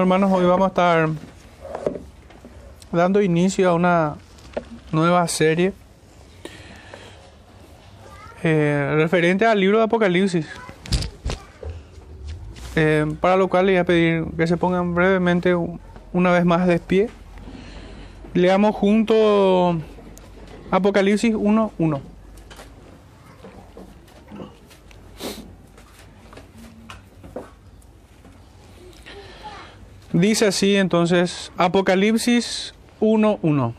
hermanos, hoy vamos a estar dando inicio a una nueva serie eh, referente al libro de Apocalipsis. Eh, para lo cual le voy a pedir que se pongan brevemente una vez más de pie. Leamos junto Apocalipsis 1.1. Dice así entonces Apocalipsis 1.1.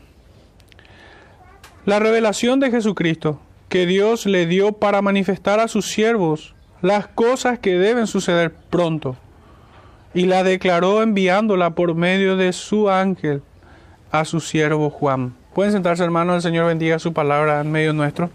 La revelación de Jesucristo que Dios le dio para manifestar a sus siervos las cosas que deben suceder pronto, y la declaró enviándola por medio de su ángel a su siervo Juan. Pueden sentarse hermanos, el Señor bendiga su palabra en medio nuestro.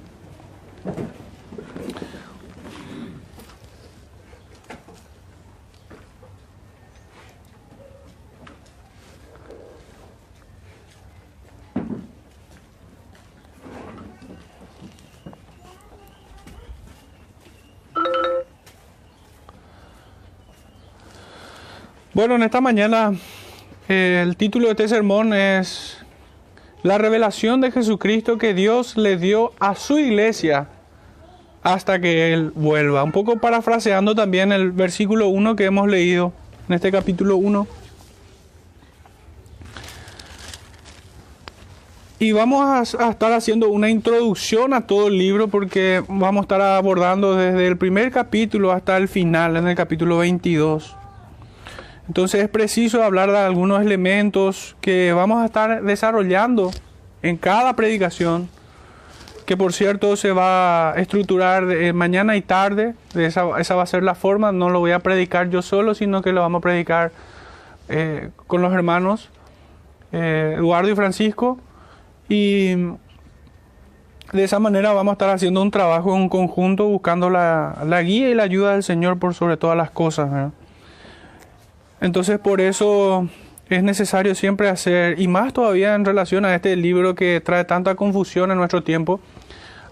Bueno, en esta mañana eh, el título de este sermón es La revelación de Jesucristo que Dios le dio a su iglesia hasta que Él vuelva. Un poco parafraseando también el versículo 1 que hemos leído en este capítulo 1. Y vamos a, a, estar haciendo una introducción a todo el libro porque vamos a estar abordando desde el primer capítulo hasta el final, en el capítulo 22. Entonces es preciso hablar de algunos elementos que vamos a estar desarrollando en cada predicación, que por cierto se va a estructurar mañana y tarde, esa, esa, va a ser la forma, no lo voy a predicar yo solo, sino que lo vamos a predicar eh, con los hermanos eh, Eduardo y Francisco, y de esa manera vamos a estar haciendo un trabajo en conjunto, buscando la, la guía y la ayuda del Señor por sobre todas las cosas. ¿verdad? Entonces por eso es necesario siempre hacer, y más todavía en relación a este libro que trae tanta confusión en nuestro tiempo,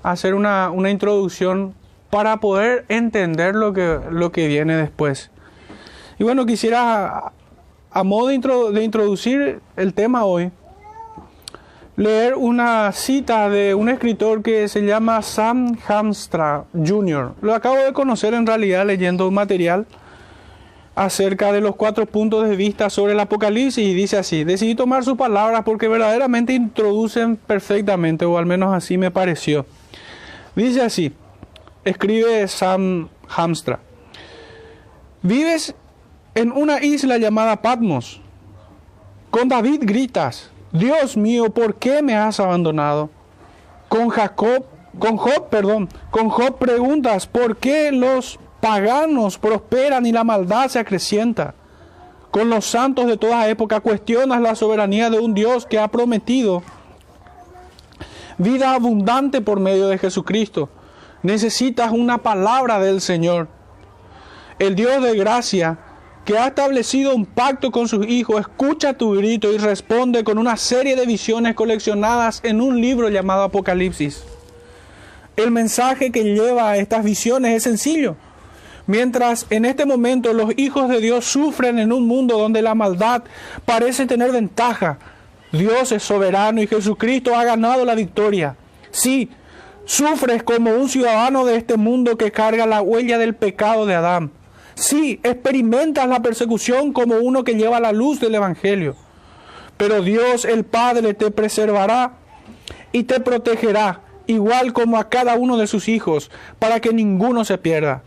hacer una, una introducción para poder entender lo que, lo que viene después. Y bueno, quisiera, a modo de, de introducir el tema hoy, leer una cita de un escritor que se llama Sam Hamstra Jr. Lo acabo de conocer en realidad leyendo un material acerca de los cuatro puntos de vista sobre el Apocalipsis y dice así, decidí tomar sus palabras porque verdaderamente introducen perfectamente, o al menos así me pareció. Dice así, escribe Sam Hamstra, vives en una isla llamada Patmos, con David gritas, Dios mío, ¿por qué me has abandonado? Con Jacob, con Job, perdón, con Job preguntas, ¿por qué los paganos prosperan y la maldad se acrecienta. Con los santos de toda época cuestionas la soberanía de un Dios que ha prometido vida abundante por medio de Jesucristo. Necesitas una palabra del Señor. El Dios de gracia que ha establecido un pacto con sus hijos, escucha tu grito y responde con una serie de visiones coleccionadas en un libro llamado Apocalipsis. El mensaje que lleva a estas visiones es sencillo. Mientras en este momento los hijos de Dios sufren en un mundo donde la maldad parece tener ventaja, Dios es soberano y Jesucristo ha ganado la victoria. Sí, sufres como un ciudadano de este mundo que carga la huella del pecado de Adán. Sí, experimentas la persecución como uno que lleva la luz del Evangelio. Pero Dios el Padre te preservará y te protegerá, igual como a cada uno de sus hijos, para que ninguno se pierda.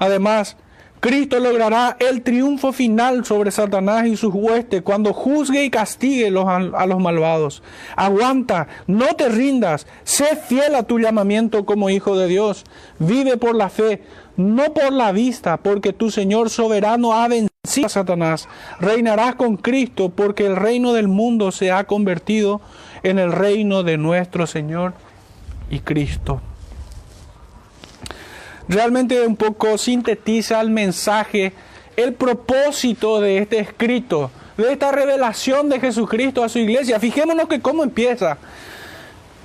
Además, Cristo logrará el triunfo final sobre Satanás y sus huestes cuando juzgue y castigue a los malvados. Aguanta, no te rindas, sé fiel a tu llamamiento como hijo de Dios. Vive por la fe, no por la vista, porque tu Señor soberano ha vencido a Satanás. Reinarás con Cristo porque el reino del mundo se ha convertido en el reino de nuestro Señor y Cristo realmente un poco sintetiza el mensaje, el propósito de este escrito, de esta revelación de Jesucristo a su iglesia. Fijémonos que cómo empieza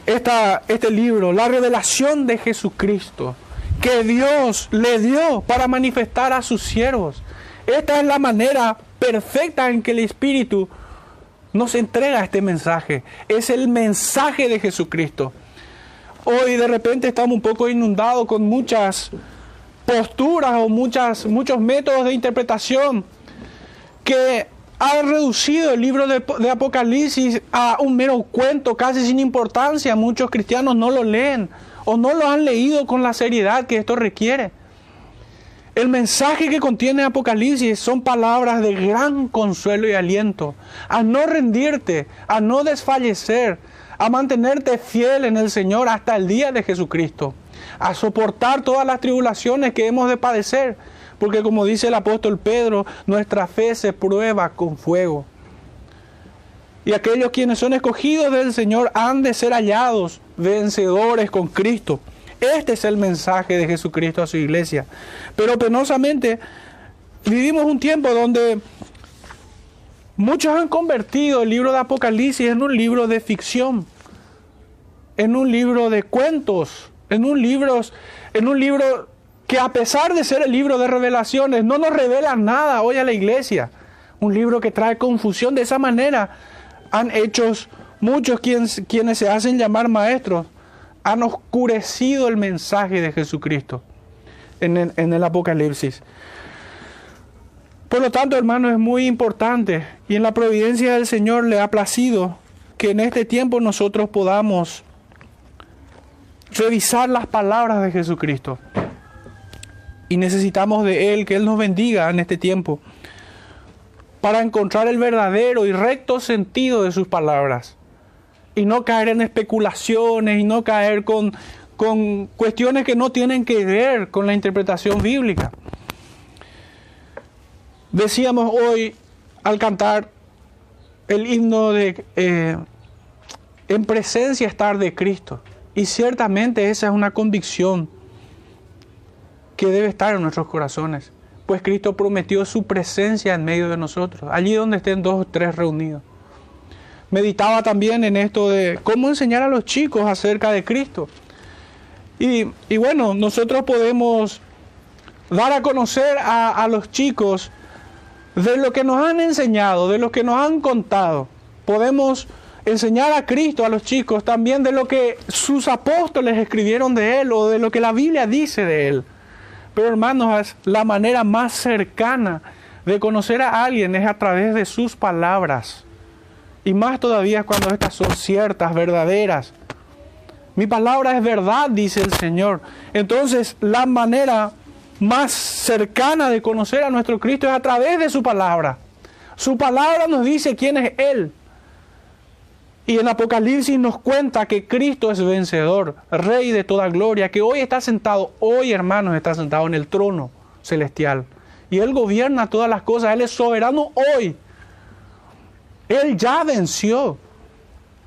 esta, este libro, la revelación de Jesucristo, que Dios le dio para manifestar a sus siervos. Esta es la manera perfecta en que el Espíritu nos entrega este mensaje. Es el mensaje de Jesucristo. Hoy de repente estamos un poco inundados con muchas posturas o muchas, muchos métodos de interpretación que han reducido el libro de, de, Apocalipsis a un mero cuento casi sin importancia. Muchos cristianos no lo leen o no lo han leído con la seriedad que esto requiere. El mensaje que contiene Apocalipsis son palabras de gran consuelo y aliento, a no rendirte, a no desfallecer, a mantenerte fiel en el Señor hasta el día de Jesucristo, a soportar todas las tribulaciones que hemos de padecer, porque como dice el apóstol Pedro, nuestra fe se prueba con fuego. Y aquellos quienes son escogidos del Señor han de ser hallados vencedores con Cristo. Este es el mensaje de Jesucristo a su iglesia. Pero penosamente vivimos un tiempo donde muchos han convertido el libro de Apocalipsis en un libro de ficción, en un libro de cuentos, en un libro, en un libro que a pesar de ser el libro de revelaciones, no nos revela nada hoy a la iglesia. Un libro que trae confusión. De esa manera han hecho muchos quienes, quienes se hacen llamar maestros, han oscurecido el mensaje de Jesucristo en el, en el Apocalipsis. Por lo tanto, hermano, es muy importante y en la providencia del Señor le ha placido que en este tiempo nosotros podamos revisar las palabras de Jesucristo. Y necesitamos de Él, que Él nos bendiga en este tiempo, para encontrar el verdadero y recto sentido de sus palabras y no caer en especulaciones y no caer con, con cuestiones que no tienen que ver con la interpretación bíblica. Decíamos hoy al cantar el himno de eh, en presencia estar de Cristo. Y ciertamente esa es una convicción que debe estar en nuestros corazones. Pues Cristo prometió su presencia en medio de nosotros, allí donde estén dos o tres reunidos meditaba también en esto de cómo enseñar a los chicos acerca de Cristo. Y, bueno, nosotros podemos dar a conocer a, a, los chicos de lo que nos han enseñado, de lo que nos han contado. Podemos enseñar a Cristo a los chicos también de lo que sus apóstoles escribieron de Él o de lo que la Biblia dice de Él. Pero hermanos, la manera más cercana de conocer a alguien es a través de sus palabras. Y más todavía cuando estas son ciertas, verdaderas. Mi palabra es verdad, dice el Señor. Entonces, la manera más cercana de conocer a nuestro Cristo es a través de su palabra. Su palabra nos dice quién es Él. Y en Apocalipsis nos cuenta que Cristo es vencedor, Rey de toda gloria, que hoy está sentado, hoy hermanos, está sentado en el trono celestial. Y Él gobierna todas las cosas, Él es soberano hoy. Él ya venció.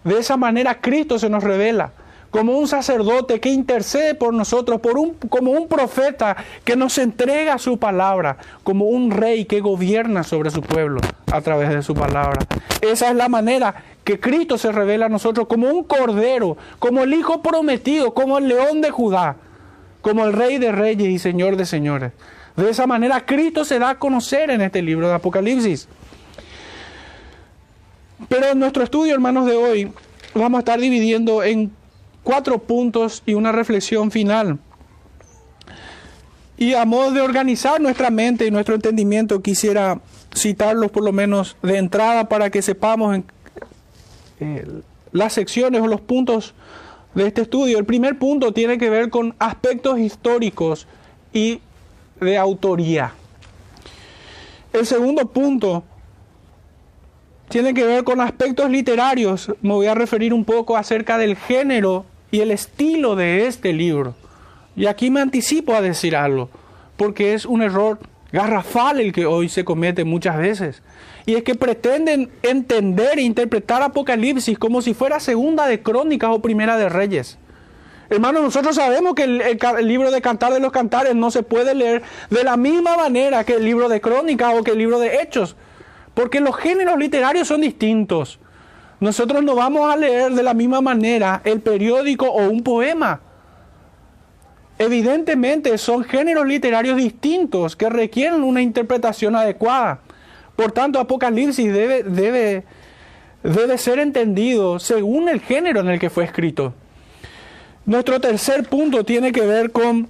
De esa manera Cristo se nos revela como un sacerdote que intercede por nosotros, por un, como un profeta que nos entrega su palabra, como un rey que gobierna sobre su pueblo a través de su palabra. Esa es la manera que Cristo se revela a nosotros como un cordero, como el Hijo prometido, como el león de Judá, como el rey de reyes y señor de señores. De esa manera Cristo se da a conocer en este libro de Apocalipsis. Pero en nuestro estudio, hermanos, de hoy, vamos a estar dividiendo en cuatro puntos y una reflexión final. Y a modo de organizar nuestra mente y nuestro entendimiento, quisiera citarlos por lo menos de entrada para que sepamos eh, las secciones o los puntos de este estudio. El primer punto tiene que ver con aspectos históricos y de autoría. El segundo punto tiene que ver con aspectos literarios. Me voy a referir un poco acerca del género y el estilo de este libro. Y aquí me anticipo a decir algo, porque es un error garrafal el que hoy se comete muchas veces. Y es que pretenden entender e interpretar Apocalipsis como si fuera segunda de crónicas o primera de reyes. Hermanos, nosotros sabemos que el, el, libro de Cantar de los Cantares no se puede leer de la misma manera que el libro de crónicas o que el libro de Hechos. Porque los géneros literarios son distintos. Nosotros no vamos a leer de la misma manera el periódico o un poema. Evidentemente son géneros literarios distintos que requieren una interpretación adecuada. Por tanto, Apocalipsis debe, debe, debe ser entendido según el género en el que fue escrito. Nuestro tercer punto tiene que ver con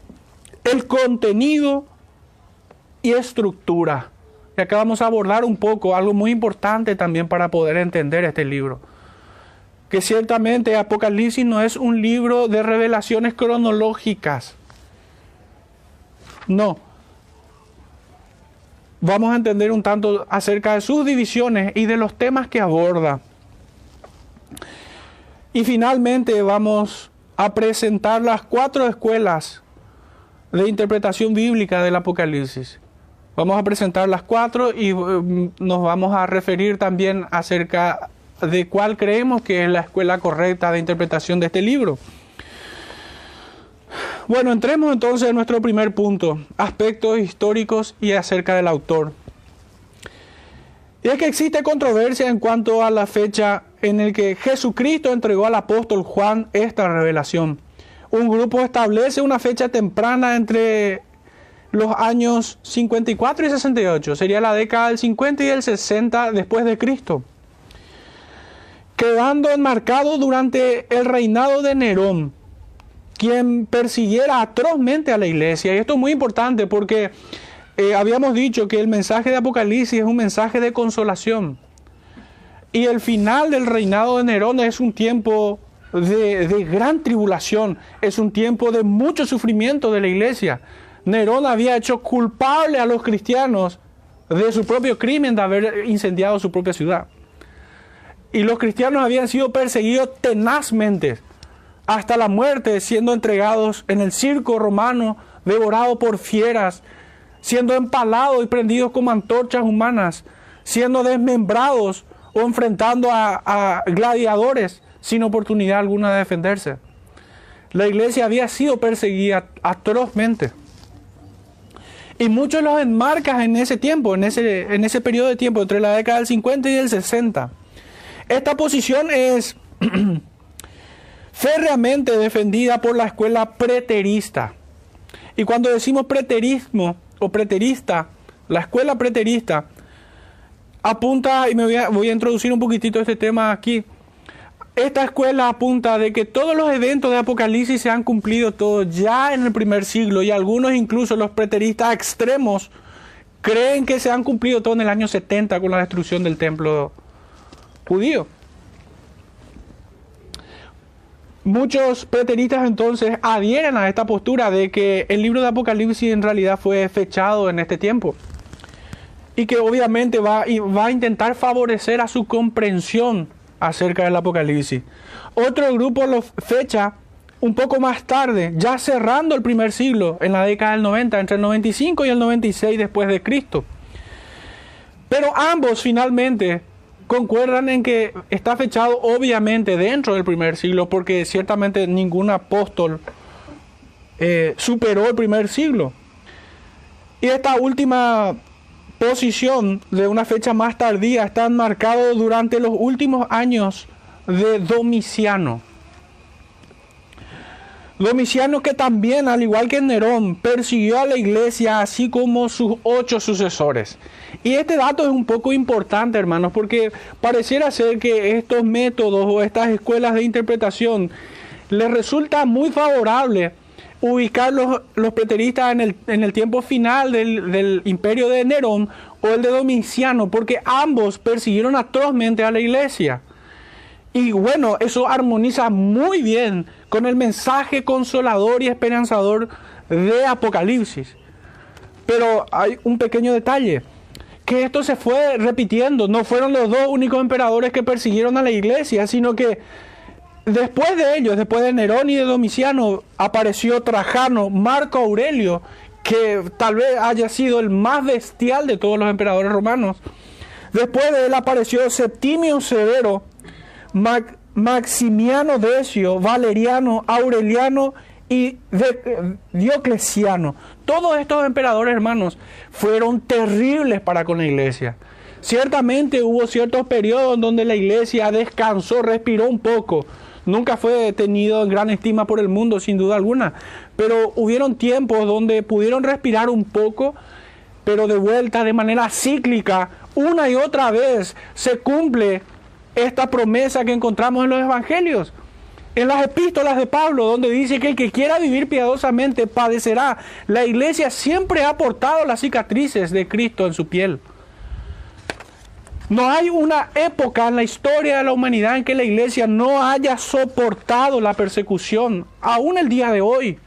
el contenido y estructura. Y acá vamos a abordar un poco algo muy importante también para poder entender este libro. Que ciertamente Apocalipsis no es un libro de revelaciones cronológicas. No. Vamos a entender un tanto acerca de sus divisiones y de los temas que aborda. Y finalmente vamos a presentar las cuatro escuelas de interpretación bíblica del Apocalipsis. Vamos a presentar las cuatro y mm, nos vamos a referir también acerca de cuál creemos que es la escuela correcta de interpretación de este libro. Bueno, entremos entonces en nuestro primer punto, aspectos históricos y acerca del autor. Y es que existe controversia en cuanto a la fecha en la que Jesucristo entregó al apóstol Juan esta revelación. Un grupo establece una fecha temprana entre los años 54 y 68. Sería la década del 50 y el 60 después de Cristo. Quedando enmarcado durante el reinado de Nerón, quien persiguiera atrozmente a la iglesia. Y esto es muy importante porque eh, habíamos dicho que el mensaje de Apocalipsis es un mensaje de consolación. Y el final del reinado de Nerón es un tiempo de gran tribulación, es un tiempo de mucho sufrimiento de la iglesia. Nerón había hecho culpable a los cristianos de su propio crimen de haber incendiado su propia ciudad. Y los cristianos habían sido perseguidos tenazmente hasta la muerte, siendo entregados en el circo romano, devorados por fieras, siendo empalados y prendidos como antorchas humanas, siendo desmembrados o enfrentando a, a gladiadores sin oportunidad alguna de defenderse. La iglesia había sido perseguida atrozmente. Y muchos los enmarcan en ese tiempo, en ese, en ese periodo de tiempo, entre la década del 50 y el 60. Esta posición es férreamente defendida por la escuela preterista. Y cuando decimos preterismo o preterista, la escuela preterista apunta, y me voy a, voy a introducir un poquitito este tema aquí, esta escuela apunta de que todos los eventos de Apocalipsis se han cumplido todos ya en el primer siglo y algunos incluso los preteristas extremos creen que se han cumplido todo en el año 70 con la destrucción del templo judío. Muchos preteristas entonces adhieren a esta postura de que el libro de Apocalipsis en realidad fue fechado en este tiempo y que obviamente va, va a intentar favorecer a su comprensión acerca del Apocalipsis. Otro grupo lo fecha un poco más tarde, ya cerrando el primer siglo, en la década del 90, entre el 95 y el 96 después de Cristo. Pero ambos finalmente concuerdan en que está fechado obviamente dentro del primer siglo, porque ciertamente ningún apóstol eh, superó el primer siglo. Y esta última posición de una fecha más tardía están marcados durante los últimos años de Domiciano. Domiciano que también, al igual que Nerón, persiguió a la iglesia así como sus ocho sucesores. Y este dato es un poco importante, hermanos, porque pareciera ser que estos métodos o estas escuelas de interpretación les resulta muy favorable ubicar los, los preteristas en el, en el, tiempo final del, del, imperio de Nerón o el de Domiciano, porque ambos persiguieron atrozmente a la iglesia. Y bueno, eso armoniza muy bien con el mensaje consolador y esperanzador de Apocalipsis. Pero hay un pequeño detalle, que esto se fue repitiendo, no fueron los dos únicos emperadores que persiguieron a la iglesia, sino que Después de ellos, después de Nerón y de Domiciano, apareció Trajano, Marco Aurelio, que tal vez haya sido el más bestial de todos los emperadores romanos. Después de él apareció Septimio Severo, Maximiano Decio, Valeriano, Aureliano y Diocleciano. Todos estos emperadores, hermanos, fueron terribles para con la iglesia. Ciertamente hubo ciertos periodos donde la iglesia descansó, respiró un poco, Nunca fue tenido en gran estima por el mundo, sin duda alguna. Pero hubieron tiempos donde pudieron respirar un poco, pero de vuelta de manera cíclica una y otra vez se cumple esta promesa que encontramos en los evangelios. En las epístolas de Pablo, donde dice que el que quiera vivir piadosamente padecerá. La iglesia siempre ha portado las cicatrices de Cristo en su piel. No hay una época en la historia de la humanidad en que la iglesia no haya soportado la persecución, aún el día de hoy.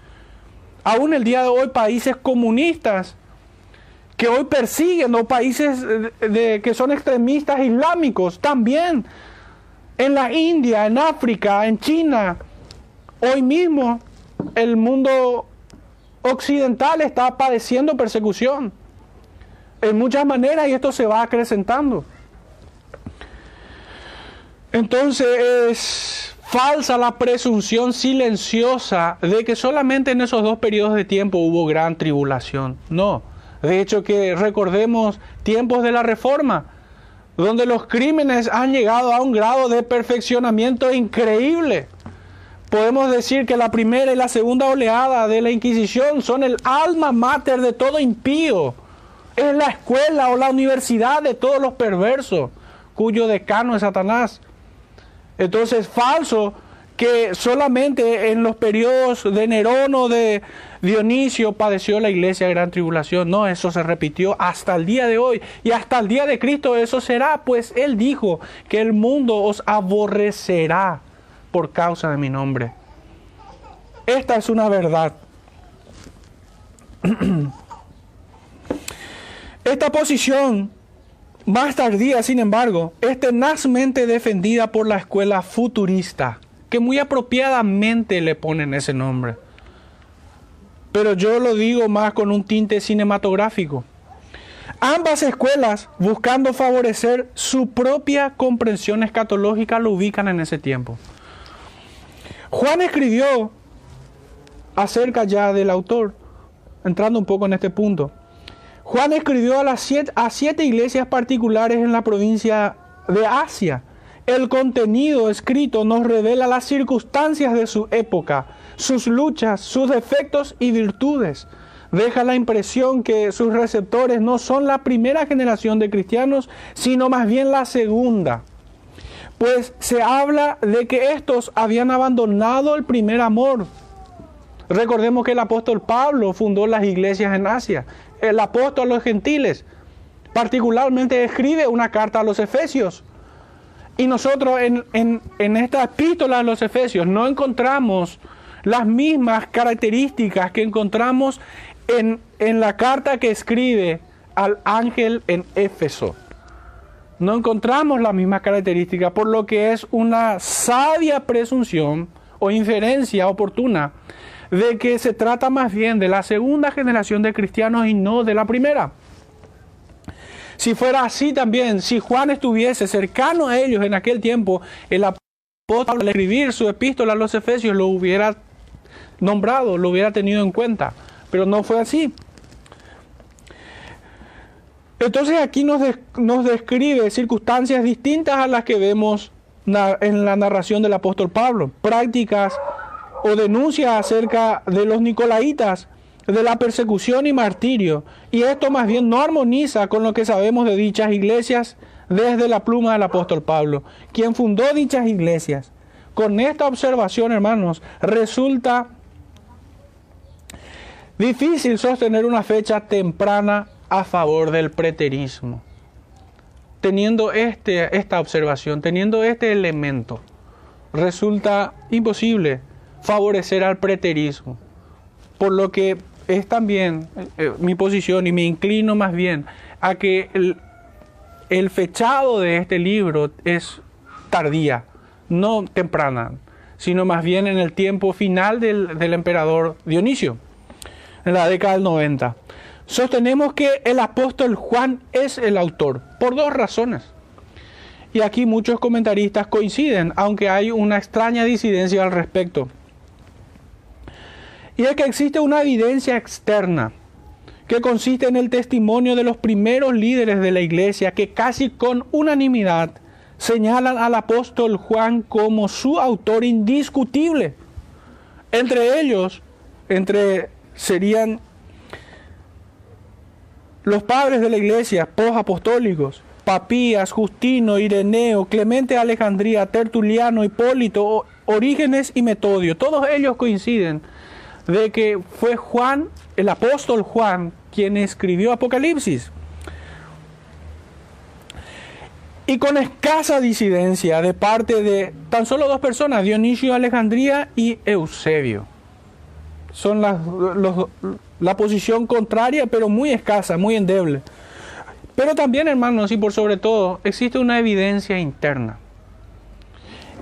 Aún el día de hoy países comunistas que hoy persiguen o países que son extremistas islámicos también en la India, en África, en China, hoy mismo el mundo occidental está padeciendo persecución en muchas maneras y esto se va acrecentando. Entonces es falsa la presunción silenciosa de que solamente en esos dos periodos de tiempo hubo gran tribulación. No, de hecho que recordemos tiempos de la Reforma, donde los crímenes han llegado a un grado de perfeccionamiento increíble. Podemos decir que la primera y la segunda oleada de la Inquisición son el alma mater de todo impío. Es la escuela o la universidad de todos los perversos, cuyo decano es Satanás. Entonces, falso que solamente en los periodos de Nerón o de Dionisio padeció la iglesia gran tribulación. No, eso se repitió hasta el día de hoy y hasta el día de Cristo eso será, pues Él dijo que el mundo os aborrecerá por causa de mi nombre. Esta es una verdad. Esta posición más tardía, sin embargo, es tenazmente defendida por la escuela futurista, que muy apropiadamente le ponen ese nombre. Pero yo lo digo más con un tinte cinematográfico. Ambas escuelas, buscando favorecer su propia comprensión escatológica, lo ubican en ese tiempo. Juan escribió acerca ya del autor, entrando un poco en este punto. Juan escribió a, las siete, a siete iglesias particulares en la provincia de Asia. El contenido escrito nos revela las circunstancias de su época, sus luchas, sus defectos y virtudes. Deja la impresión que sus receptores no son la primera generación de cristianos, sino más bien la segunda. Pues se habla de que estos habían abandonado el primer amor. Recordemos que el apóstol Pablo fundó las iglesias en Asia el apóstol a los gentiles. Particularmente escribe una carta a los efesios. Y nosotros en, esta epístola a los efesios no encontramos las mismas características que encontramos en, en la carta que escribe al ángel en Éfeso. No encontramos las mismas características, por lo que es una sabia presunción o inferencia oportuna de que se trata más bien de la segunda generación de cristianos y no de la primera. Si fuera así también, si Juan estuviese cercano a ellos en aquel tiempo, el apóstol al escribir su epístola a los Efesios lo hubiera nombrado, lo hubiera tenido en cuenta, pero no fue así. Entonces aquí nos, nos describe circunstancias distintas a las que vemos en la narración del apóstol Pablo, prácticas o denuncia acerca de los nicolaitas, de la persecución y martirio, y esto más bien no armoniza con lo que sabemos de dichas iglesias desde la pluma del apóstol Pablo, quien fundó dichas iglesias. Con esta observación, hermanos, resulta difícil sostener una fecha temprana a favor del preterismo. Teniendo este, esta observación, teniendo este elemento, resulta imposible favorecer al preterismo. Por lo que es también eh, eh, mi posición y me inclino más bien a que el, fechado de este libro es tardía, no temprana, sino más bien en el tiempo final del, del emperador Dionisio, en la década del 90. Sostenemos que el apóstol Juan es el autor, por dos razones. Y aquí muchos comentaristas coinciden, aunque hay una extraña disidencia al respecto. Y es que existe una evidencia externa que consiste en el testimonio de los primeros líderes de la iglesia que casi con unanimidad señalan al apóstol Juan como su autor indiscutible. Entre ellos, entre serían los padres de la iglesia, apostólicos, Papías, Justino, Ireneo, Clemente de Alejandría, Tertuliano, Hipólito, Orígenes y Metodio. Todos ellos coinciden de que fue Juan, el apóstol Juan, quien escribió Apocalipsis. Y con escasa disidencia de parte de tan solo dos personas, Dionisio Alejandría y Eusebio. Son las, la posición contraria, pero muy escasa, muy endeble. Pero también, hermanos, y por sobre todo, existe una evidencia interna.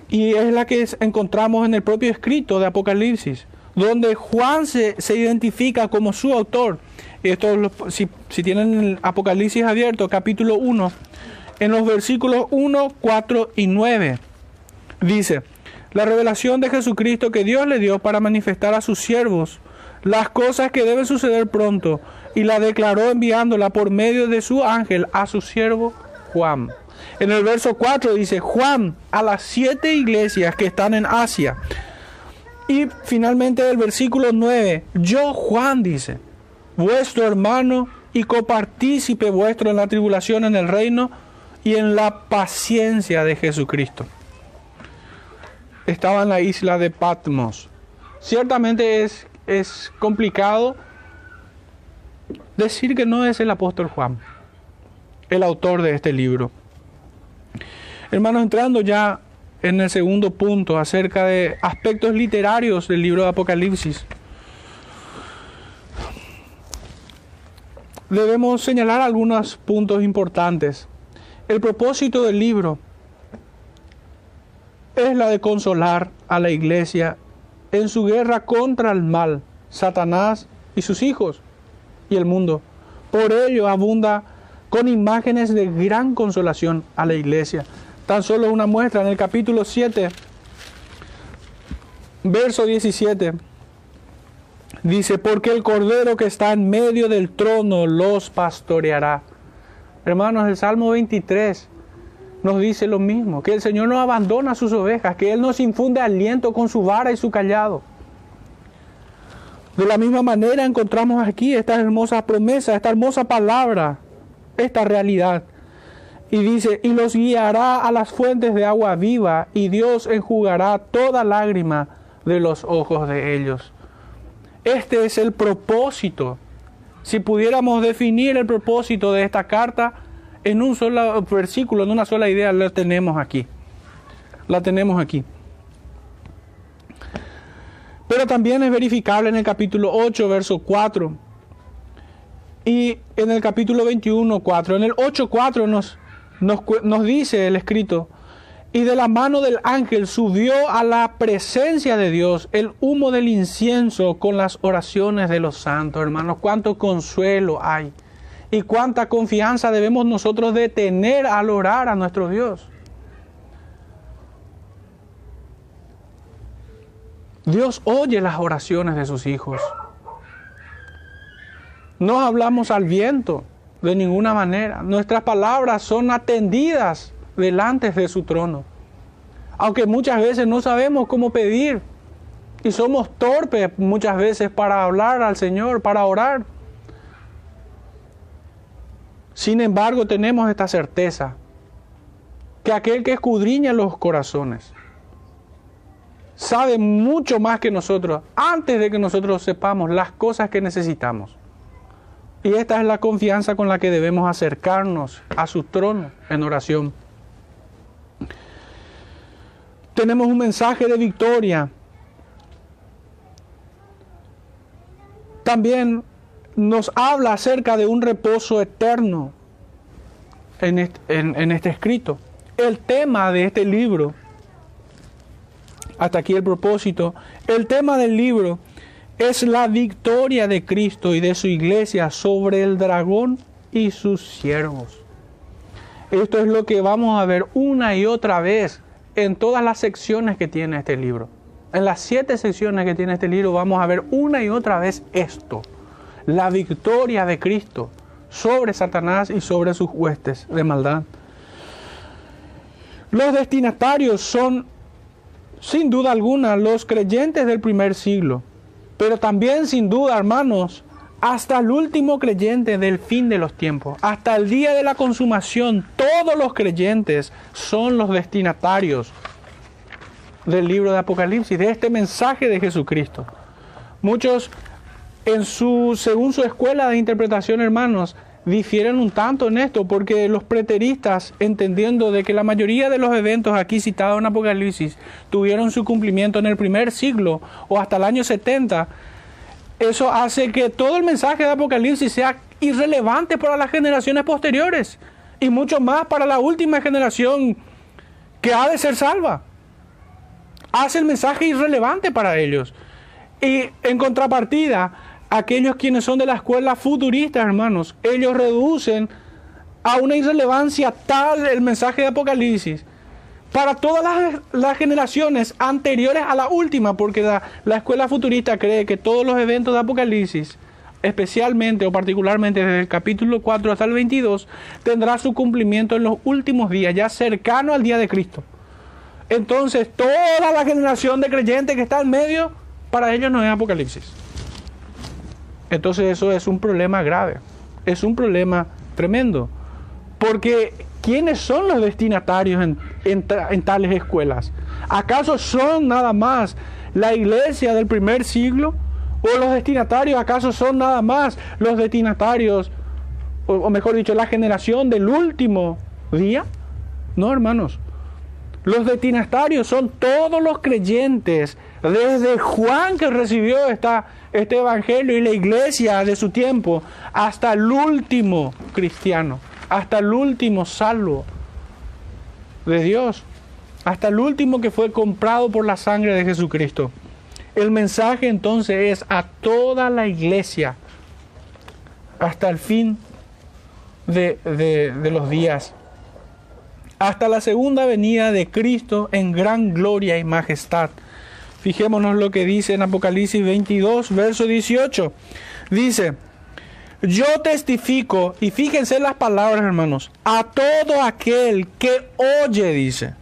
Y es la que encontramos en el propio escrito de Apocalipsis, donde Juan se, identifica como su autor. Esto, si, si tienen el Apocalipsis abierto, capítulo 1, en los versículos 1, 4 y 9, dice, la revelación de Jesucristo que Dios le dio para manifestar a sus siervos las cosas que deben suceder pronto, y la declaró enviándola por medio de su ángel a su siervo Juan. En el verso 4 dice, Juan, a las siete iglesias que están en Asia. Y finalmente el versículo 9, yo Juan dice, vuestro hermano y copartícipe vuestro en la tribulación en el reino y en la paciencia de Jesucristo. Estaba en la isla de Patmos. Ciertamente es, es complicado decir que no es el apóstol Juan, el autor de este libro. Hermanos, entrando ya en el segundo punto acerca de aspectos literarios del libro de Apocalipsis, debemos señalar algunos puntos importantes. El propósito del libro es la de consolar a la iglesia en su guerra contra el mal, Satanás y sus hijos y el mundo. Por ello abunda con imágenes de gran consolación a la iglesia. Tan solo una muestra en el capítulo 7, verso 17. Dice, porque el Cordero que está en medio del trono los pastoreará. Hermanos, el Salmo 23 nos dice lo mismo, que el Señor no abandona sus ovejas, que Él nos infunde aliento con su vara y su callado. De la misma manera encontramos aquí esta hermosa promesa, esta hermosa palabra, esta realidad. Y dice, y los guiará a las fuentes de agua viva, y Dios enjugará toda lágrima de los ojos de ellos. Este es el propósito. Si pudiéramos definir el propósito de esta carta en un solo versículo, en una sola idea, la tenemos aquí. La tenemos aquí. Pero también es verificable en el capítulo 8, verso 4. Y en el capítulo 21, 4. En el 8, 4 nos, nos, nos dice el escrito, y de la mano del ángel subió a la presencia de Dios el humo del incienso con las oraciones de los santos, hermanos. Cuánto consuelo hay y cuánta confianza debemos nosotros de tener al orar a nuestro Dios. Dios oye las oraciones de sus hijos. No hablamos al viento de ninguna manera. Nuestras palabras son atendidas delante de su trono. Aunque muchas veces no sabemos cómo pedir y somos torpes muchas veces para hablar al Señor, para orar. Sin embargo, tenemos esta certeza que aquel que escudriña los corazones sabe mucho más que nosotros antes de que nosotros sepamos las cosas que necesitamos. Y esta es la confianza con la que debemos acercarnos a su trono en oración. Tenemos un mensaje de victoria. También nos habla acerca de un reposo eterno en este, escrito. El tema de este libro hasta aquí el propósito. El tema del libro es la victoria de Cristo y de su iglesia sobre el dragón y sus siervos. Esto es lo que vamos a ver una y otra vez en todas las secciones que tiene este libro. En las siete secciones que tiene este libro vamos a ver una y otra vez esto. La victoria de Cristo sobre Satanás y sobre sus huestes de maldad. Los destinatarios son sin duda alguna los creyentes del primer siglo, pero también sin duda, hermanos, hasta el último creyente del fin de los tiempos, hasta el día de la consumación, todos los creyentes son los destinatarios del libro de Apocalipsis, de este mensaje de Jesucristo. Muchos, en su, según su escuela de interpretación, hermanos, difieren un tanto en esto, porque los preteristas, entendiendo de que la mayoría de los eventos aquí citados en Apocalipsis tuvieron su cumplimiento en el primer siglo o hasta el año 70, eso hace que todo el mensaje de Apocalipsis sea irrelevante para las generaciones posteriores y mucho más para la última generación que ha de ser salva. Hace el mensaje irrelevante para ellos. Y en contrapartida, aquellos quienes son de la escuela futurista, hermanos, ellos reducen a una irrelevancia tal el mensaje de Apocalipsis para todas las, generaciones anteriores a la última, porque la, la, escuela futurista cree que todos los eventos de Apocalipsis, especialmente o particularmente desde el capítulo 4 hasta el 22, tendrá su cumplimiento en los últimos días, ya cercano al día de Cristo. Entonces, toda la generación de creyentes que está en medio, para ellos no es Apocalipsis. Entonces eso es un problema grave, es un problema tremendo, porque ¿quiénes son los destinatarios en, tales escuelas? ¿Acaso son nada más la iglesia del primer siglo? ¿O los destinatarios acaso son nada más los destinatarios, o mejor dicho, la generación del último día? No, hermanos. Los destinatarios son todos los creyentes, desde Juan que recibió esta, este evangelio y la iglesia de su tiempo, hasta el último cristiano, hasta el último salvo de Dios, hasta el último que fue comprado por la sangre de Jesucristo. El mensaje entonces es a toda la iglesia, hasta el fin de, de los días hasta la segunda venida de Cristo en gran gloria y majestad. Fijémonos lo que dice en Apocalipsis 22, verso 18. Dice, yo testifico, y fíjense las palabras hermanos, a todo aquel que oye, dice,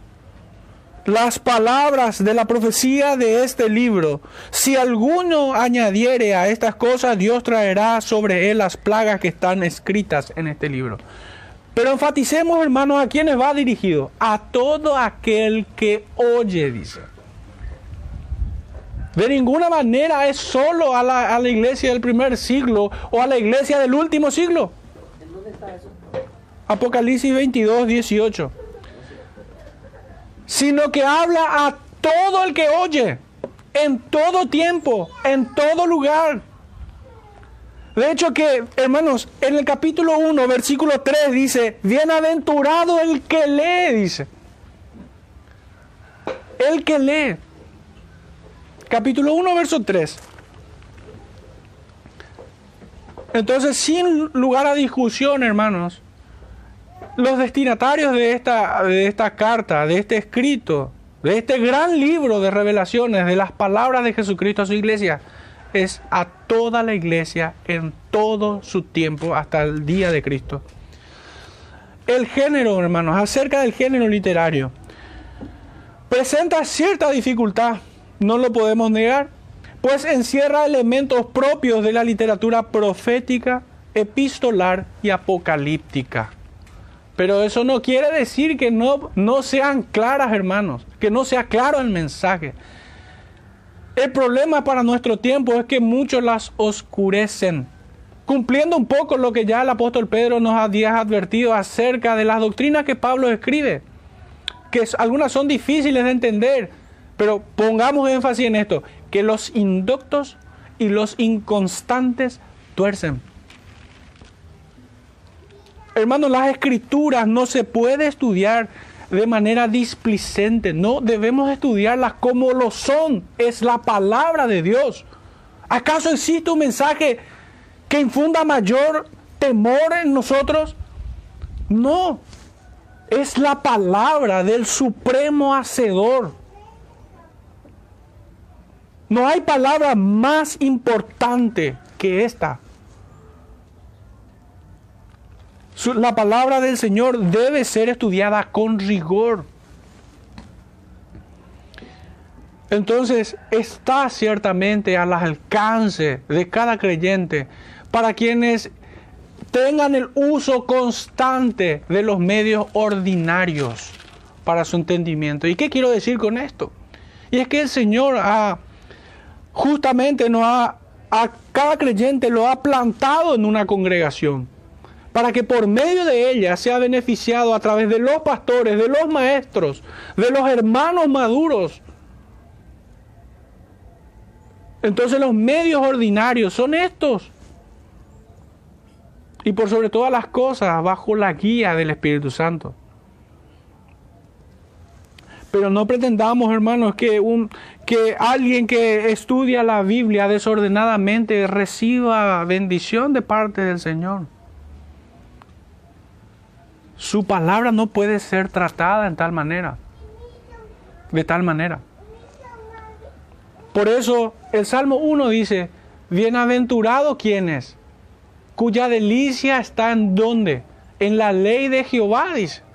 las palabras de la profecía de este libro. Si alguno añadiere a estas cosas, Dios traerá sobre él las plagas que están escritas en este libro. Pero enfaticemos, hermanos, a quienes va dirigido. A todo aquel que oye, dice. De ninguna manera es solo a la, iglesia del primer siglo o a la iglesia del último siglo. ¿En dónde está eso? Apocalipsis 22, 18. Sino que habla a todo el que oye, en todo tiempo, en todo lugar. De hecho que, hermanos, en el capítulo 1, versículo 3 dice, bienaventurado el que lee, dice. El que lee. Capítulo 1, verso 3. Entonces, sin lugar a discusión, hermanos, los destinatarios de esta, de carta, de este escrito, de este gran libro de revelaciones, de las palabras de Jesucristo a su iglesia, es a toda la iglesia en todo su tiempo hasta el día de Cristo. El género, hermanos, acerca del género literario, presenta cierta dificultad, no lo podemos negar, pues encierra elementos propios de la literatura profética, epistolar y apocalíptica. Pero eso no quiere decir que no, no sean claras, hermanos, que no sea claro el mensaje. El problema para nuestro tiempo es que muchos las oscurecen, cumpliendo un poco lo que ya el apóstol Pedro nos había advertido acerca de las doctrinas que Pablo escribe, que algunas son difíciles de entender, pero pongamos énfasis en esto, que los inductos y los inconstantes tuercen. Hermanos, las escrituras no se puede estudiar de manera displicente. No debemos estudiarlas como lo son. Es la palabra de Dios. ¿Acaso existe un mensaje que infunda mayor temor en nosotros? No. Es la palabra del supremo hacedor. No hay palabra más importante que esta. La palabra del Señor debe ser estudiada con rigor. Entonces está ciertamente al alcance de cada creyente para quienes tengan el uso constante de los medios ordinarios para su entendimiento. ¿Y qué quiero decir con esto? Y es que el Señor ha, justamente a cada creyente lo ha plantado en una congregación para que por medio de ella sea beneficiado a través de los pastores, de los maestros, de los hermanos maduros. Entonces los medios ordinarios son estos. Y por sobre todas las cosas, bajo la guía del Espíritu Santo. Pero no pretendamos, hermanos, que, alguien que estudia la Biblia desordenadamente reciba bendición de parte del Señor. Su palabra no puede ser tratada en tal manera. De tal manera. Por eso el Salmo 1 dice, bienaventurado quienes, cuya delicia está en dónde? En la ley de Jehová, dice.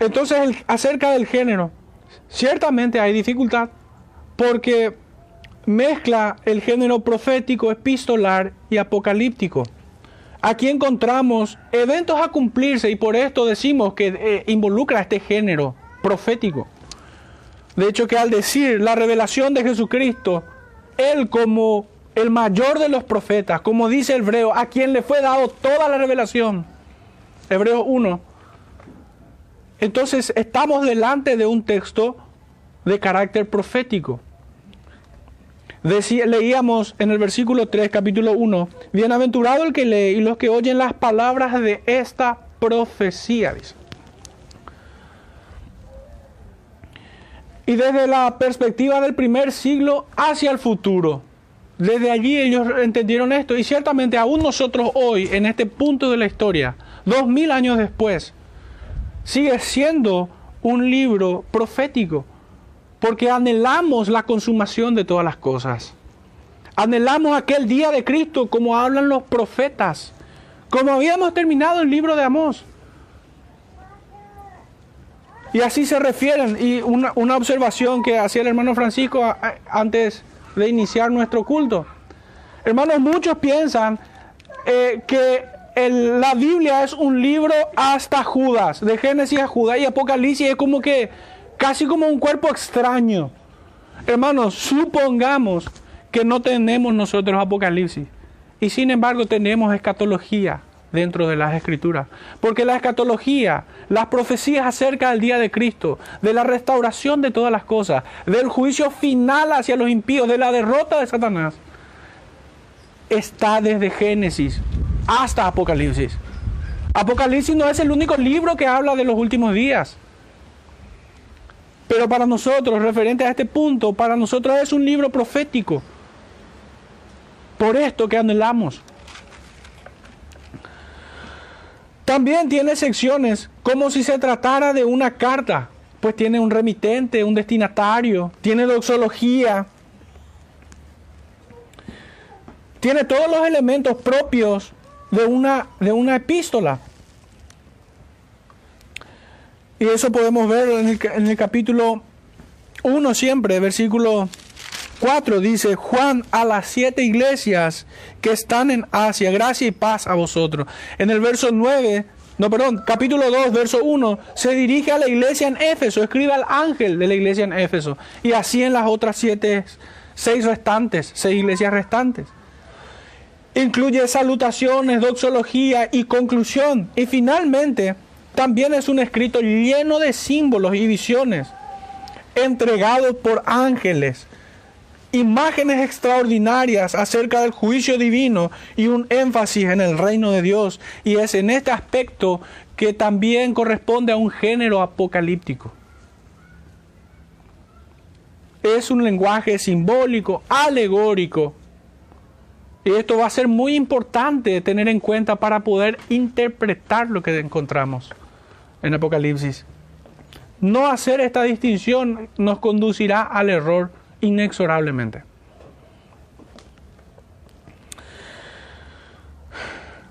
Entonces, acerca del género, ciertamente hay dificultad porque mezcla el género profético, epistolar y apocalíptico. Aquí encontramos eventos a cumplirse y por esto decimos que eh, involucra este género profético. De hecho que al decir la revelación de Jesucristo, Él como el mayor de los profetas, como dice el hebreo, a quien le fue dado toda la revelación, Hebreo 1, entonces estamos delante de un texto de carácter profético leíamos en el versículo 3, capítulo 1, bienaventurado el que lee y los que oyen las palabras de esta profecía. Y desde la perspectiva del primer siglo hacia el futuro, desde allí ellos entendieron esto y ciertamente aún nosotros hoy, en este punto de la historia, dos mil años después, sigue siendo un libro profético porque anhelamos la consumación de todas las cosas. Anhelamos aquel día de Cristo como hablan los profetas, como habíamos terminado el libro de Amós. Y así se refieren, y una, observación que hacía el hermano Francisco antes de iniciar nuestro culto. Hermanos, muchos piensan eh, que la Biblia es un libro hasta Judas, de Génesis a Judas y Apocalipsis es como que casi como un cuerpo extraño. Hermanos, supongamos que no tenemos nosotros Apocalipsis y sin embargo tenemos escatología dentro de las escrituras. Porque la escatología, las profecías acerca del día de Cristo, de la restauración de todas las cosas, del juicio final hacia los impíos, de la derrota de Satanás, está desde Génesis hasta Apocalipsis. Apocalipsis no es el único libro que habla de los últimos días. Pero para nosotros, referente a este punto, para nosotros es un libro profético. Por esto que anhelamos. También tiene secciones como si se tratara de una carta, pues tiene un remitente, un destinatario, tiene doxología, tiene todos los elementos propios de una, de una epístola. Y eso podemos ver en el, capítulo 1 siempre, versículo 4 dice, Juan a las siete iglesias que están en Asia, gracia y paz a vosotros. En el verso 9, no, perdón, capítulo 2, verso 1, se dirige a la iglesia en Éfeso, escribe al ángel de la iglesia en Éfeso. Y así en las otras siete, seis restantes, seis iglesias restantes. Incluye salutaciones, doxología y conclusión. Y finalmente, también es un escrito lleno de símbolos y visiones, entregado por ángeles, imágenes extraordinarias acerca del juicio divino y un énfasis en el reino de Dios. Y es en este aspecto que también corresponde a un género apocalíptico. Es un lenguaje simbólico, alegórico. Y esto va a ser muy importante tener en cuenta para poder interpretar lo que encontramos en Apocalipsis. No hacer esta distinción nos conducirá al error inexorablemente.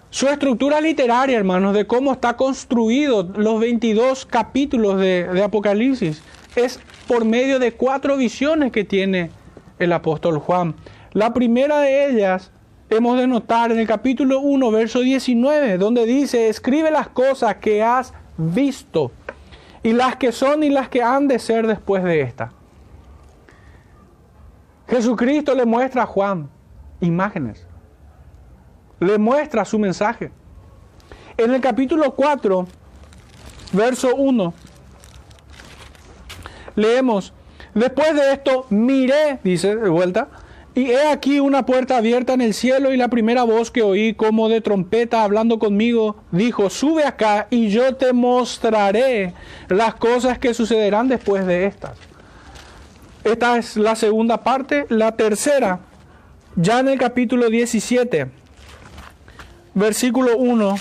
Su estructura literaria, hermanos, de cómo está construido los 22 capítulos de, de Apocalipsis, es por medio de cuatro visiones que tiene el apóstol Juan. La primera de ellas hemos de notar en el capítulo 1, verso 19, donde dice, escribe las cosas que has visto y las que son y las que han de ser después de esta. Jesucristo le muestra a Juan imágenes, le muestra su mensaje. En el capítulo 4, verso 1, leemos, después de esto miré, dice de vuelta, y he aquí una puerta abierta en el cielo y la primera voz que oí como de trompeta hablando conmigo dijo, sube acá y yo te mostraré las cosas que sucederán después de estas. Esta es la segunda parte. La tercera, ya en el capítulo 17, versículo 1,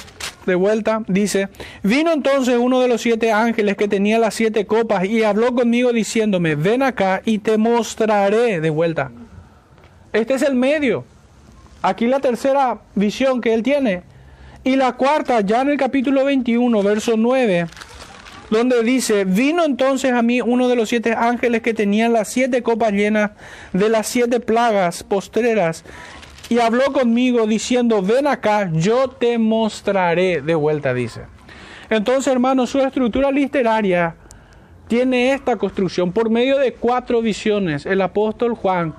de vuelta, dice, vino entonces uno de los siete ángeles que tenía las siete copas y habló conmigo diciéndome, ven acá y te mostraré de vuelta. Este es el medio. Aquí la tercera visión que él tiene. Y la cuarta, ya en el capítulo 21, verso 9, donde dice, vino entonces a mí uno de los siete ángeles que tenían las siete copas llenas de las siete plagas postreras y habló conmigo diciendo, ven acá, yo te mostraré de vuelta, dice. Entonces, hermanos, su estructura literaria tiene esta construcción por medio de cuatro visiones. El apóstol Juan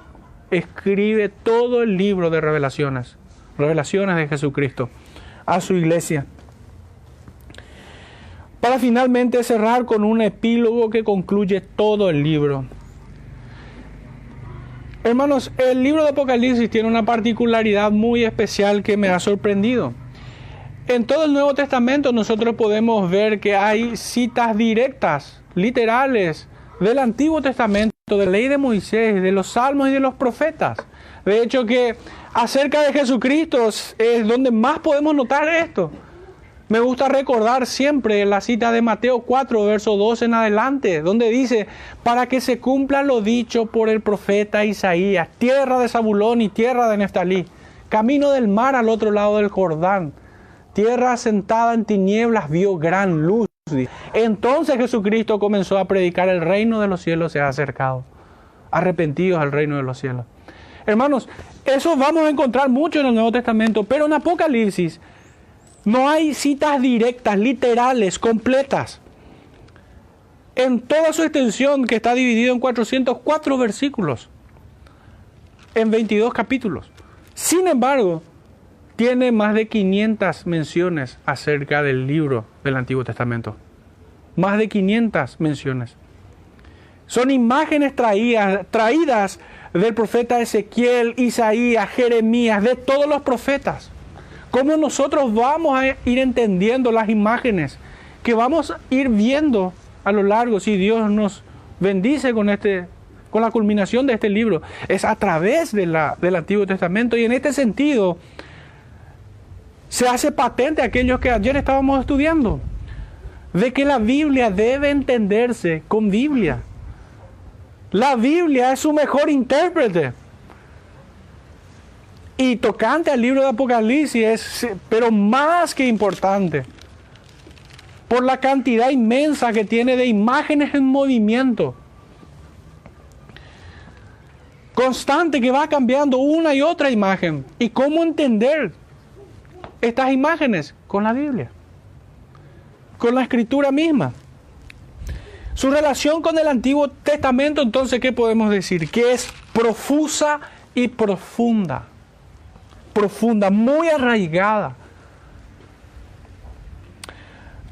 escribe todo el libro de revelaciones, revelaciones de Jesucristo a su iglesia para finalmente cerrar con un epílogo que concluye todo el libro. Hermanos, el libro de Apocalipsis tiene una particularidad muy especial que me ha sorprendido. En todo el Nuevo Testamento nosotros podemos ver que hay citas directas, literales, del Antiguo Testamento, de la ley de Moisés, de los salmos y de los profetas. De hecho que acerca de Jesucristo es donde más podemos notar esto. Me gusta recordar siempre la cita de Mateo 4, verso 2 en adelante, donde dice, para que se cumpla lo dicho por el profeta Isaías, tierra de Zabulón y tierra de Neftalí, camino del mar al otro lado del Jordán, tierra sentada en tinieblas vio gran luz. Entonces Jesucristo comenzó a predicar, el reino de los cielos se ha acercado, arrepentidos al reino de los cielos. Hermanos, eso vamos a encontrar mucho en el Nuevo Testamento, pero en Apocalipsis, no hay citas directas, literales, completas. En toda su extensión, que está dividido en 404 versículos, en 22 capítulos. Sin embargo, tiene más de 500 menciones acerca del libro del Antiguo Testamento. Más de 500 menciones. Son imágenes traídas, traídas del profeta Ezequiel, Isaías, Jeremías, de todos los profetas cómo nosotros vamos a ir entendiendo las imágenes que vamos a ir viendo a lo largo, si Dios nos bendice con, este, con la culminación de este libro, es a través del Antiguo Testamento y en este sentido se hace patente aquellos que ayer estábamos estudiando, de que la Biblia debe entenderse con Biblia. La Biblia es su mejor intérprete. Y tocante al libro de Apocalipsis es, pero más que importante, por la cantidad inmensa que tiene de imágenes en movimiento. Constante que va cambiando una y otra imagen. ¿Y cómo entender estas imágenes? Con la Biblia. Con la escritura misma. Su relación con el Antiguo Testamento, entonces, ¿qué podemos decir? Que es profusa y profunda profunda, muy arraigada.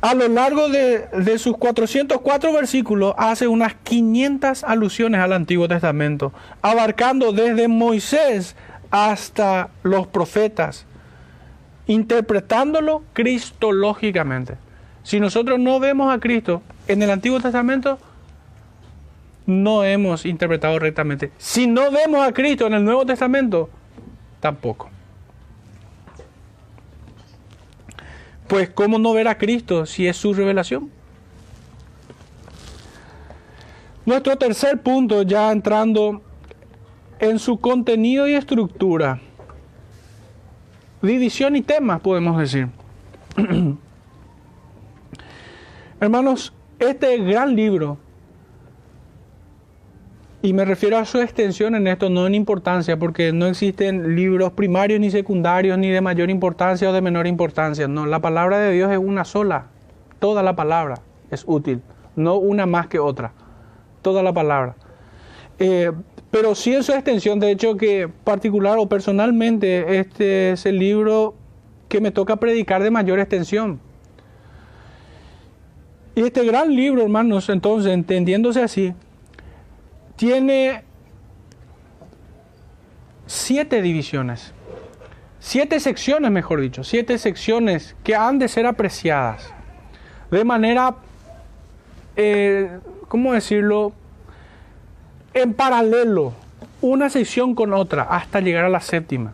A lo largo de, sus 404 versículos hace unas 500 alusiones al Antiguo Testamento, abarcando desde Moisés hasta los profetas, interpretándolo cristológicamente. Si nosotros no vemos a Cristo en el Antiguo Testamento, no hemos interpretado rectamente. Si no vemos a Cristo en el Nuevo Testamento, tampoco. Pues ¿cómo no ver a Cristo si es su revelación? Nuestro tercer punto, ya entrando en su contenido y estructura. División y temas, podemos decir. Hermanos, este gran libro, y me refiero a su extensión en esto, no en importancia, porque no existen libros primarios ni secundarios, ni de mayor importancia o de menor importancia. No, la palabra de Dios es una sola. Toda la palabra es útil, no una más que otra. Toda la palabra. Eh, pero sí en su extensión, de hecho que particular o personalmente, este es el libro que me toca predicar de mayor extensión. Y este gran libro, hermanos, entonces, entendiéndose así, tiene siete divisiones, siete secciones, mejor dicho, siete secciones que han de ser apreciadas de manera, eh, ¿cómo decirlo?, en paralelo, una sección con otra, hasta llegar a la séptima.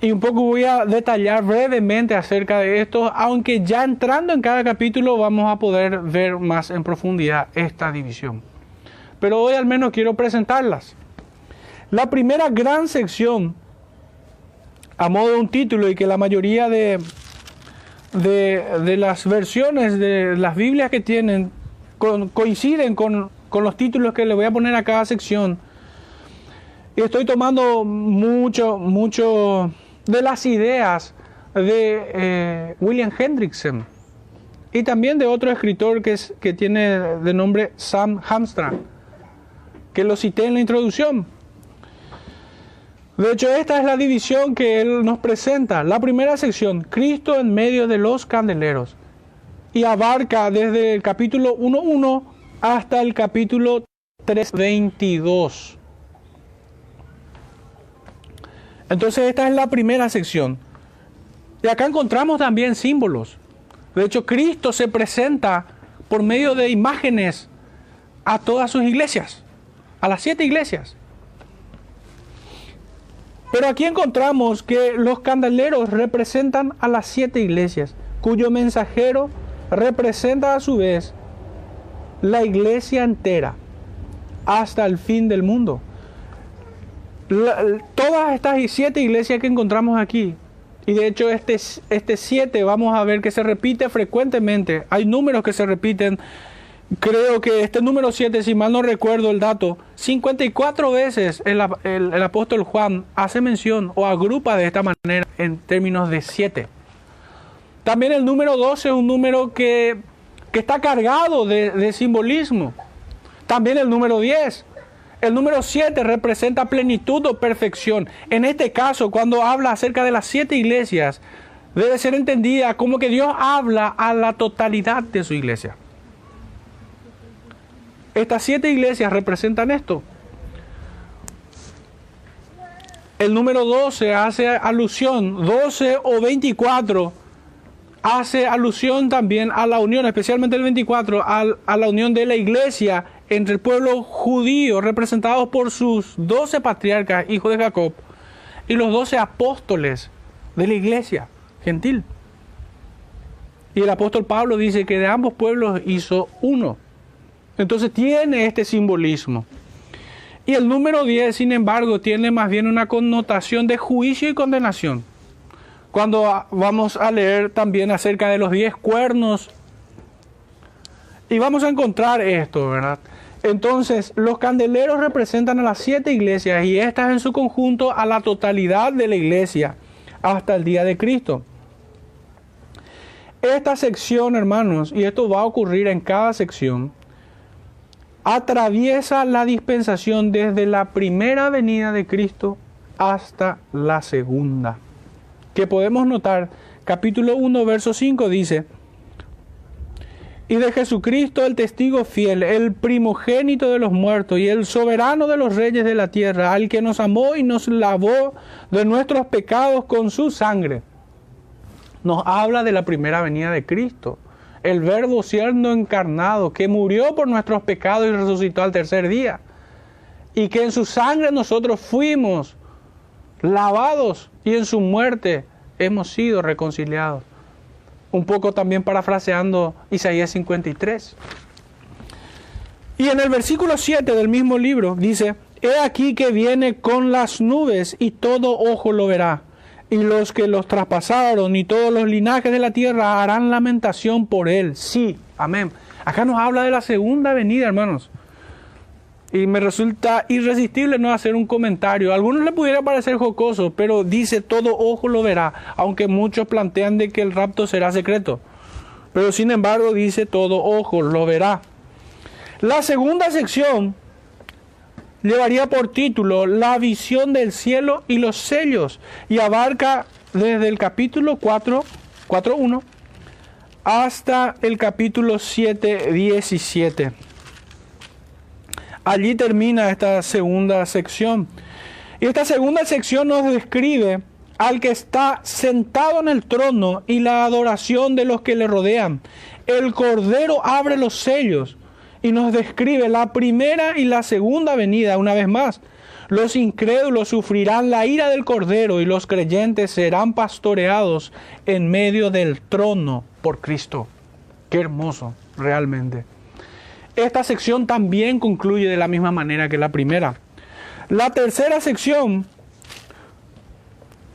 Y un poco voy a detallar brevemente acerca de esto, aunque ya entrando en cada capítulo vamos a poder ver más en profundidad esta división. Pero hoy al menos quiero presentarlas. La primera gran sección, a modo de un título y que la mayoría de, de, las versiones de las Biblias que tienen coinciden con, con los títulos que le voy a poner a cada sección. Y estoy tomando mucho, mucho de las ideas de eh, William Hendrickson y también de otro escritor que, es, que tiene de nombre Sam Hamstrand, que lo cité en la introducción. De hecho, esta es la división que él nos presenta. La primera sección, Cristo en medio de los candeleros, y abarca desde el capítulo 1.1 hasta el capítulo 3.22. Entonces esta es la primera sección. Y acá encontramos también símbolos. De hecho, Cristo se presenta por medio de imágenes a todas sus iglesias, a las siete iglesias. Pero aquí encontramos que los candeleros representan a las siete iglesias, cuyo mensajero representa a su vez la iglesia entera hasta el fin del mundo. Todas estas siete iglesias que encontramos aquí, y de hecho este, este siete vamos a ver que se repite frecuentemente, hay números que se repiten, creo que este número siete, si mal no recuerdo el dato, 54 veces el, el, apóstol Juan hace mención o agrupa de esta manera en términos de siete. También el número 12 es un número que, está cargado de, de simbolismo. También el número 10 el número 7 representa plenitud o perfección. En este caso, cuando habla acerca de las siete iglesias, debe ser entendida como que Dios habla a la totalidad de su iglesia. Estas siete iglesias representan esto. El número 12 hace alusión, 12 o 24 hace alusión también a la unión, especialmente el 24, a, la unión de la iglesia entre el pueblo judío, representados por sus doce patriarcas, hijos de Jacob, y los doce apóstoles de la iglesia gentil. Y el apóstol Pablo dice que de ambos pueblos hizo uno. Entonces tiene este simbolismo. Y el número 10, sin embargo, tiene más bien una connotación de juicio y condenación. Cuando vamos a leer también acerca de los diez cuernos, y vamos a encontrar esto, ¿verdad? Entonces, los candeleros representan a las siete iglesias y estas en su conjunto a la totalidad de la iglesia hasta el día de Cristo. Esta sección, hermanos, y esto va a ocurrir en cada sección, atraviesa la dispensación desde la primera venida de Cristo hasta la segunda. Que podemos notar, capítulo 1, verso 5 dice, y de Jesucristo el testigo fiel, el primogénito de los muertos y el soberano de los reyes de la tierra, al que nos amó y nos lavó de nuestros pecados con su sangre. Nos habla de la primera venida de Cristo, el verbo siendo encarnado, que murió por nuestros pecados y resucitó al tercer día, y que en su sangre nosotros fuimos lavados y en su muerte hemos sido reconciliados un poco también parafraseando Isaías 53. Y en el versículo 7 del mismo libro dice, He aquí que viene con las nubes y todo ojo lo verá, y los que los traspasaron y todos los linajes de la tierra harán lamentación por él. Sí, amén. Acá nos habla de la segunda venida, hermanos. Y me resulta irresistible no hacer un comentario. A algunos le pudiera parecer jocoso, pero dice todo ojo lo verá, aunque muchos plantean de que el rapto será secreto. Pero sin embargo dice todo ojo lo verá. La segunda sección llevaría por título La visión del cielo y los sellos y abarca desde el capítulo 4, 4.1 hasta el capítulo 7, 17. Allí termina esta segunda sección. Y esta segunda sección nos describe al que está sentado en el trono y la adoración de los que le rodean. El Cordero abre los sellos y nos describe la primera y la segunda venida una vez más. Los incrédulos sufrirán la ira del Cordero y los creyentes serán pastoreados en medio del trono por Cristo. Qué hermoso, realmente. Esta sección también concluye de la misma manera que la primera. La tercera sección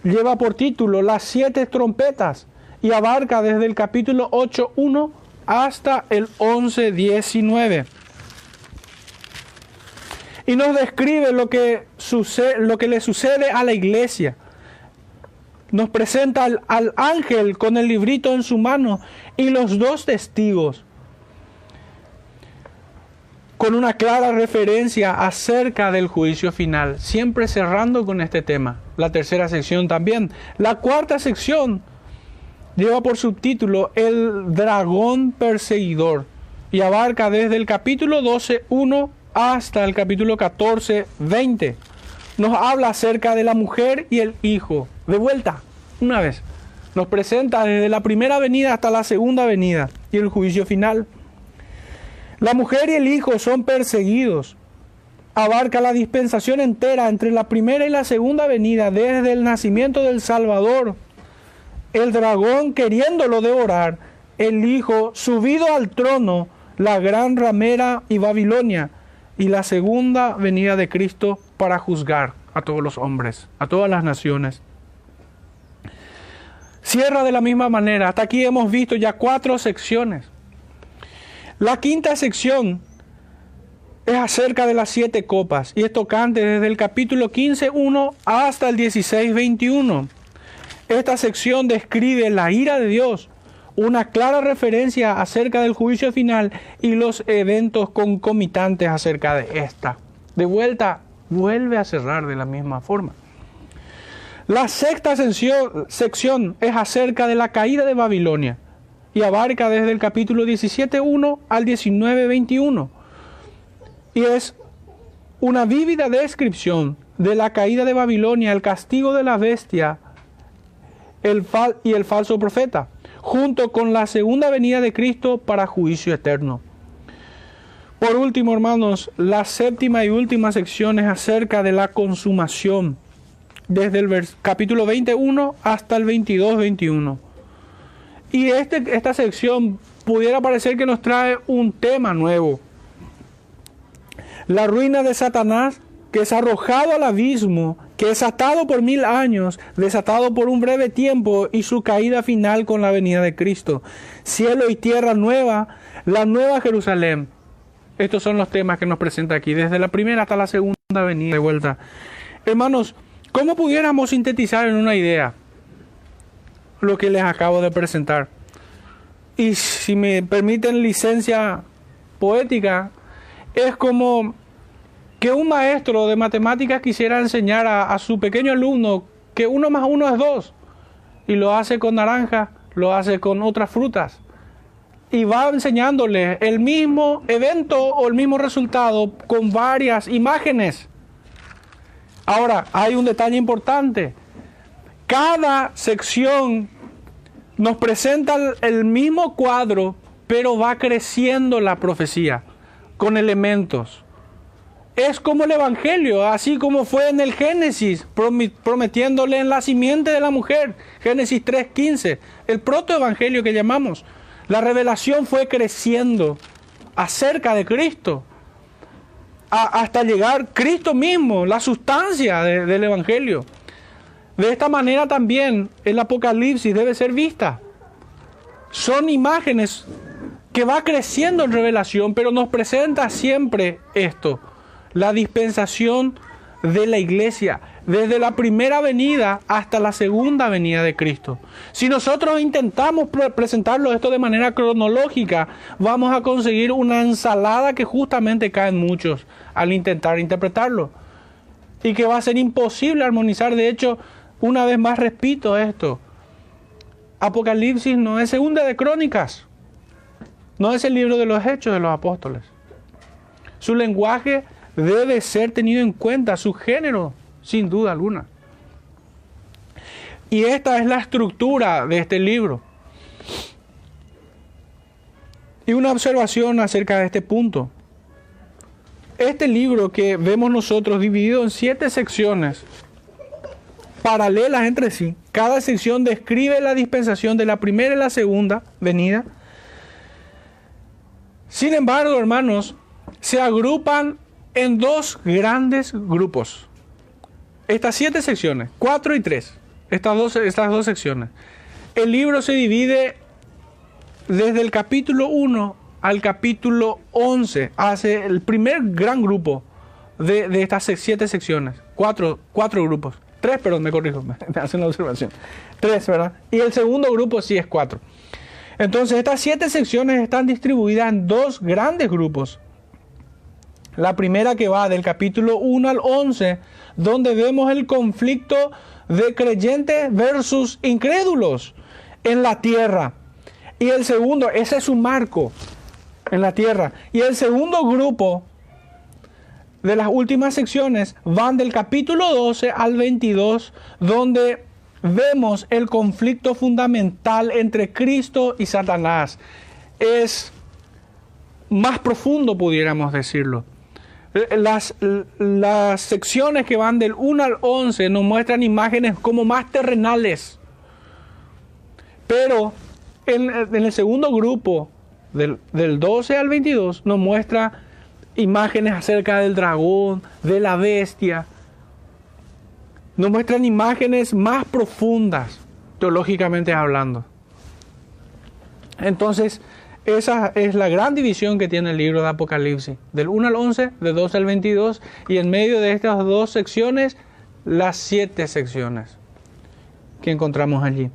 lleva por título Las siete trompetas y abarca desde el capítulo 8.1 hasta el 11.19. Y nos describe lo que, sucede, lo que le sucede a la iglesia. Nos presenta al, al ángel con el librito en su mano y los dos testigos con una clara referencia acerca del juicio final, siempre cerrando con este tema. La tercera sección también. La cuarta sección lleva por subtítulo El dragón perseguidor y abarca desde el capítulo 12.1 hasta el capítulo 14.20. Nos habla acerca de la mujer y el hijo. De vuelta, una vez. Nos presenta desde la primera venida hasta la segunda venida y el juicio final. La mujer y el hijo son perseguidos. Abarca la dispensación entera entre la primera y la segunda venida, desde el nacimiento del Salvador, el dragón queriéndolo devorar, el hijo subido al trono, la gran ramera y Babilonia, y la segunda venida de Cristo para juzgar a todos los hombres, a todas las naciones. Cierra de la misma manera. Hasta aquí hemos visto ya cuatro secciones. La quinta sección es acerca de las siete copas y es tocante desde el capítulo 15.1 hasta el 16.21. Esta sección describe la ira de Dios, una clara referencia acerca del juicio final y los eventos concomitantes acerca de esta. De vuelta, vuelve a cerrar de la misma forma. La sexta sección es acerca de la caída de Babilonia y abarca desde el capítulo 17.1 al 19.21. Y es una vívida descripción de la caída de Babilonia, el castigo de la bestia el y el falso profeta, junto con la segunda venida de Cristo para juicio eterno. Por último, hermanos, la séptima y última sección es acerca de la consumación, desde el capítulo 21 hasta el 22-21. Y este, esta sección pudiera parecer que nos trae un tema nuevo. La ruina de Satanás que es arrojado al abismo, que es atado por mil años, desatado por un breve tiempo y su caída final con la venida de Cristo. Cielo y tierra nueva, la nueva Jerusalén. Estos son los temas que nos presenta aquí, desde la primera hasta la segunda venida de vuelta. Hermanos, ¿cómo pudiéramos sintetizar en una idea? Lo que les acabo de presentar. Y si me permiten licencia poética, es como que un maestro de matemáticas quisiera enseñar a, su pequeño alumno que uno más uno es dos, y lo hace con naranja, lo hace con otras frutas, y va enseñándole el mismo evento o el mismo resultado con varias imágenes. Ahora, hay un detalle importante. Cada sección nos presenta el mismo cuadro, pero va creciendo la profecía con elementos. Es como el Evangelio, así como fue en el Génesis, prometiéndole en la simiente de la mujer, Génesis 3.15, el protoevangelio que llamamos. La revelación fue creciendo acerca de Cristo, hasta llegar Cristo mismo, la sustancia del Evangelio. De esta manera también el Apocalipsis debe ser vista. Son imágenes que va creciendo en revelación, pero nos presenta siempre esto, la dispensación de la iglesia, desde la primera venida hasta la segunda venida de Cristo. Si nosotros intentamos presentarlo esto de manera cronológica, vamos a conseguir una ensalada que justamente caen muchos al intentar interpretarlo. Y que va a ser imposible armonizar. De hecho, una vez más repito esto. Apocalipsis no es segunda de crónicas. No es el libro de los hechos de los apóstoles. Su lenguaje debe ser tenido en cuenta, su género, sin duda alguna. Y esta es la estructura de este libro. Y una observación acerca de este punto. Este libro que vemos nosotros dividido en siete secciones paralelas entre sí, cada sección describe la dispensación de la primera y la segunda venida. Sin embargo, hermanos, se agrupan en dos grandes grupos. Estas siete secciones, cuatro y tres, estas dos, estas dos secciones. El libro se divide desde el capítulo 1 al capítulo 11, hace el primer gran grupo de, de estas siete secciones, cuatro, cuatro grupos. Tres, perdón, me corrijo, me hacen la observación. Tres, ¿verdad? Y el segundo grupo sí es cuatro. Entonces, estas siete secciones están distribuidas en dos grandes grupos. La primera que va del capítulo 1 al 11, donde vemos el conflicto de creyentes versus incrédulos en la tierra. Y el segundo, ese es su marco en la tierra. Y el segundo grupo de las últimas secciones van del capítulo 12 al 22, donde vemos el conflicto fundamental entre Cristo y Satanás. Es más profundo, pudiéramos decirlo. Las, las secciones que van del 1 al 11 nos muestran imágenes como más terrenales. Pero en, el segundo grupo, del, del 12 al 22, nos muestra imágenes acerca del dragón, de la bestia. Nos muestran imágenes más profundas, teológicamente hablando. Entonces, esa es la gran división que tiene el libro de Apocalipsis, del 1 al 11, del 12 al 22, y en medio de estas dos secciones, las siete secciones que encontramos allí.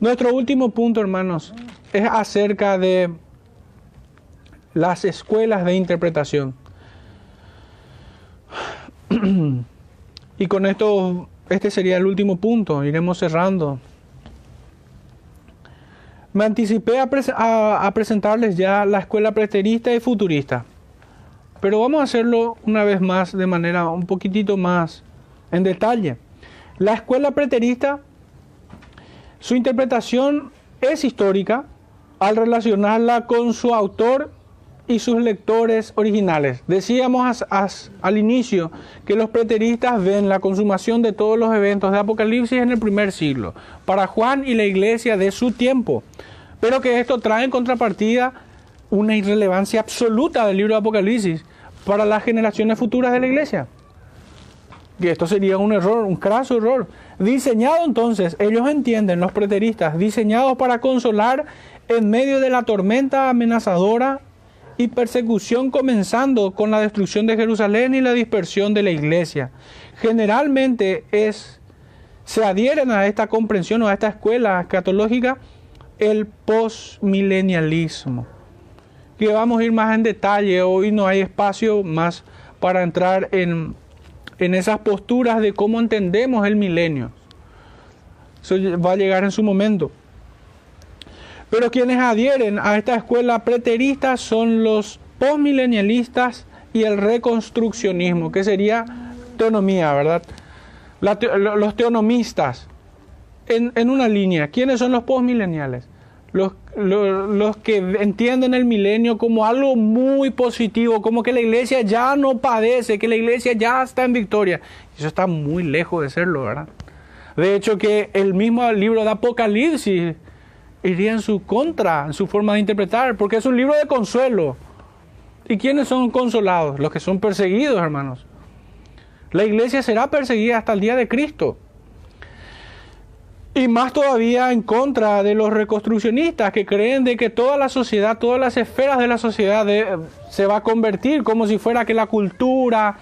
Nuestro último punto, hermanos, es acerca de las escuelas de interpretación. y con esto, este sería el último punto, iremos cerrando. Me anticipé a, presentarles ya la escuela preterista y futurista, pero vamos a hacerlo una vez más de manera un poquitito más en detalle. La escuela preterista, su interpretación es histórica al relacionarla con su autor y sus lectores originales. Decíamos al inicio que los preteristas ven la consumación de todos los eventos de Apocalipsis en el primer siglo, para Juan y la iglesia de su tiempo, pero que esto trae en contrapartida una irrelevancia absoluta del libro de Apocalipsis para las generaciones futuras de la iglesia. Y esto sería un error, un craso error. Diseñado entonces, ellos entienden, los preteristas, diseñados para consolar en medio de la tormenta amenazadora y persecución comenzando con la destrucción de Jerusalén y la dispersión de la iglesia. Generalmente es, se adhieren a esta comprensión o a esta escuela escatológica el postmilenialismo. Que vamos a ir más en detalle, hoy no hay espacio más para entrar en, en esas posturas de cómo entendemos el milenio. Eso va a llegar en su momento. Pero quienes adhieren a esta escuela preterista son los postmilenialistas y el reconstruccionismo, que sería teonomía, ¿verdad? los teonomistas, en, una línea. ¿Quiénes son los postmileniales? Los, los, que entienden el milenio como algo muy positivo, como que la iglesia ya no padece, que la iglesia ya está en victoria. Eso está muy lejos de serlo, ¿verdad? De hecho, que el mismo libro de Apocalipsis iría en su contra, en su forma de interpretar, porque es un libro de consuelo. ¿Y quiénes son consolados? Los que son perseguidos, hermanos. La iglesia será perseguida hasta el día de Cristo. Y más todavía en contra de los reconstruccionistas que creen de que toda la sociedad, todas las esferas de la sociedad se va a convertir como si fuera que la cultura,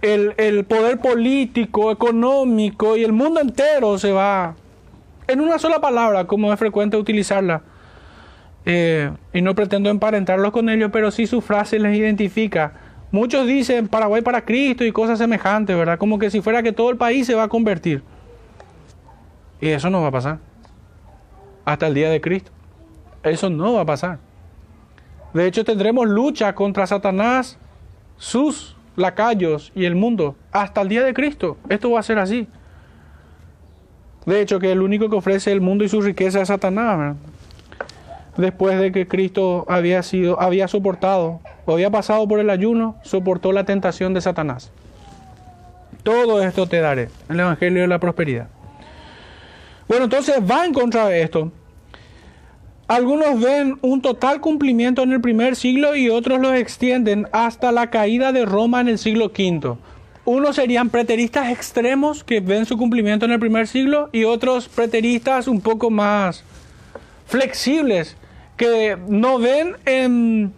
el, el, poder político, económico y el mundo entero se va en una sola palabra, como es frecuente utilizarla. Eh, y no pretendo emparentarlos con ellos, pero sí su frase les identifica. Muchos dicen Paraguay para Cristo y cosas semejantes, ¿verdad? Como que si fuera que todo el país se va a convertir. Y eso no va a pasar. Hasta el día de Cristo. Eso no va a pasar. De hecho, tendremos lucha contra Satanás, sus lacayos y el mundo. Hasta el día de Cristo. Esto va a ser así. De hecho, que el único que ofrece el mundo y su riqueza es Satanás. Después de que Cristo había sido, había soportado, o había pasado por el ayuno, soportó la tentación de Satanás. Todo esto te daré. El Evangelio de la Prosperidad. Bueno, entonces va en contra de esto. Algunos ven un total cumplimiento en el primer siglo y otros lo extienden hasta la caída de Roma en el siglo V. Unos serían preteristas extremos que ven su cumplimiento en el primer siglo y otros preteristas un poco más flexibles que no ven en,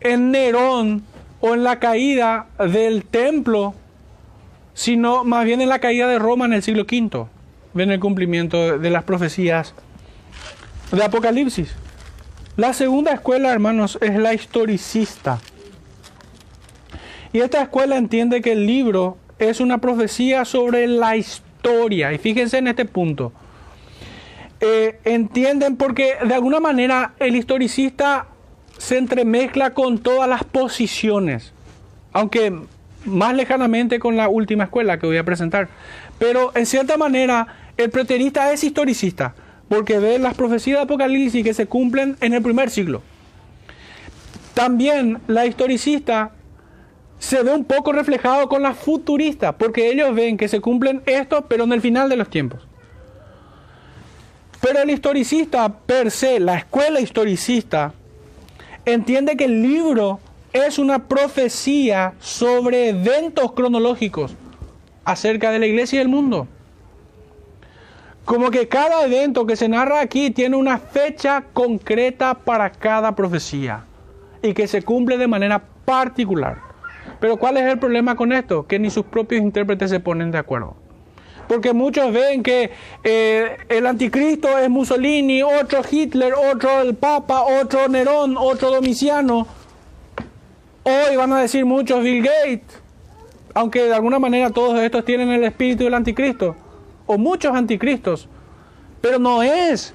en Nerón o en la caída del templo, sino más bien en la caída de Roma en el siglo V ven el cumplimiento de las profecías de Apocalipsis. La segunda escuela, hermanos, es la historicista. Y esta escuela entiende que el libro es una profecía sobre la historia. Y fíjense en este punto. Eh, entienden porque de alguna manera el historicista se entremezcla con todas las posiciones. Aunque más lejanamente con la última escuela que voy a presentar. Pero en cierta manera el preterista es historicista, porque ve las profecías de Apocalipsis que se cumplen en el primer siglo. También la historicista se ve un poco reflejado con la futurista, porque ellos ven que se cumplen esto, pero en el final de los tiempos. Pero el historicista per se, la escuela historicista, entiende que el libro es una profecía sobre eventos cronológicos acerca de la iglesia y el mundo. Como que cada evento que se narra aquí tiene una fecha concreta para cada profecía y que se cumple de manera particular. Pero ¿cuál es el problema con esto? Que ni sus propios intérpretes se ponen de acuerdo. Porque muchos ven que eh, el anticristo es Mussolini, otro Hitler, otro el Papa, otro Nerón, otro Domiciano. Hoy van a decir muchos Bill Gates, aunque de alguna manera todos estos tienen el espíritu del anticristo o muchos anticristos, pero no es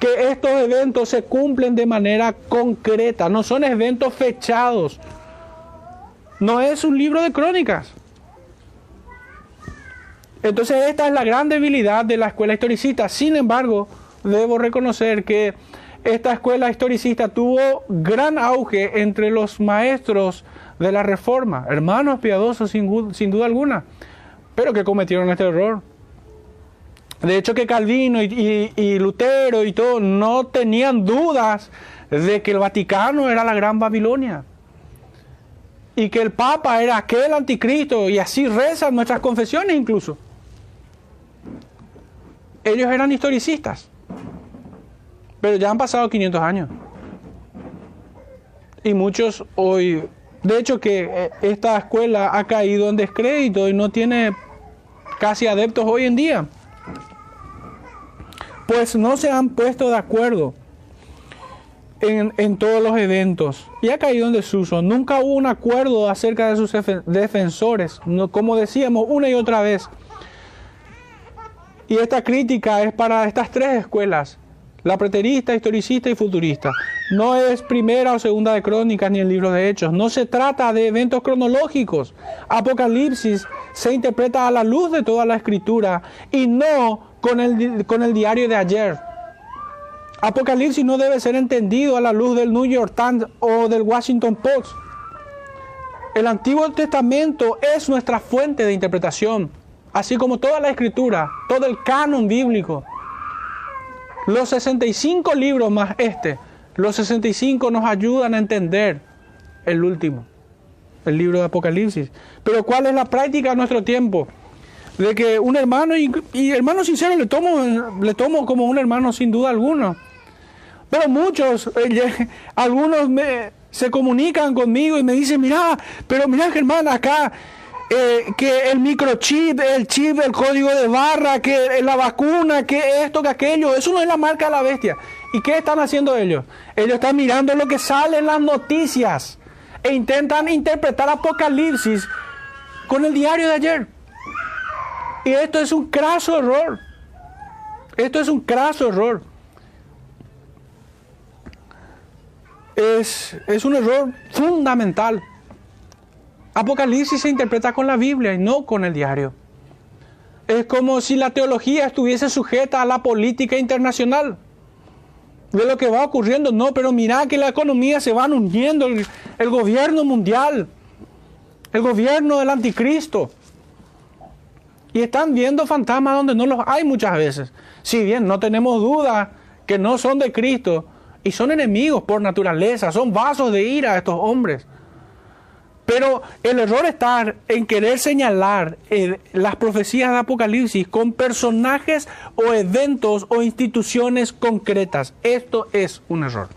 que estos eventos se cumplen de manera concreta, no son eventos fechados, no es un libro de crónicas. Entonces esta es la gran debilidad de la escuela historicista. Sin embargo, debo reconocer que esta escuela historicista tuvo gran auge entre los maestros de la reforma, hermanos piadosos sin, duda alguna, pero que cometieron este error. De hecho que Calvino y, Lutero y todo no tenían dudas de que el Vaticano era la gran Babilonia. Y que el Papa era aquel anticristo y así rezan nuestras confesiones incluso. Ellos eran historicistas. Pero ya han pasado 500 años. Y muchos hoy, de hecho que eh, esta escuela ha caído en descrédito y no tiene casi adeptos hoy en día pues no se han puesto de acuerdo en, todos los eventos y ha caído en desuso. Nunca hubo un acuerdo acerca de sus defensores, como decíamos una y otra vez. Y esta crítica es para estas tres escuelas, la preterista, historicista y futurista. No es primera o segunda de crónicas ni el libro de hechos. No se trata de eventos cronológicos. Apocalipsis se interpreta a la luz de toda la escritura y no con el, con el diario de ayer. Apocalipsis no debe ser entendido a la luz del New York Times o del Washington Post. El Antiguo Testamento es nuestra fuente de interpretación, así como toda la escritura, todo el canon bíblico. Los 65 libros más este, los 65 nos ayudan a entender el último, el libro de Apocalipsis. Pero ¿cuál es la práctica de nuestro tiempo? De que un hermano, y, y hermano sincero le tomo, le tomo como un hermano sin duda alguno. Pero muchos, eh, algunos me, se comunican conmigo y me dicen, mira, pero mira Germán, acá eh, que el microchip, el chip, el código de barra, que la vacuna, que esto, que aquello, eso no es la marca de la bestia. ¿Y qué están haciendo ellos? Ellos están mirando lo que sale en las noticias e intentan interpretar Apocalipsis con el diario de ayer. Y esto es un craso error. Esto es un craso error. Es, es un error fundamental. Apocalipsis se interpreta con la Biblia y no con el diario. Es como si la teología estuviese sujeta a la política internacional de lo que va ocurriendo. No, pero mira que la economía se van uniendo, el, el gobierno mundial, el gobierno del anticristo. Y están viendo fantasmas donde no los hay muchas veces. Si bien no tenemos duda que no son de Cristo y son enemigos por naturaleza, son vasos de ira estos hombres. Pero el error está en querer señalar eh, las profecías de Apocalipsis con personajes o eventos o instituciones concretas. Esto es un error.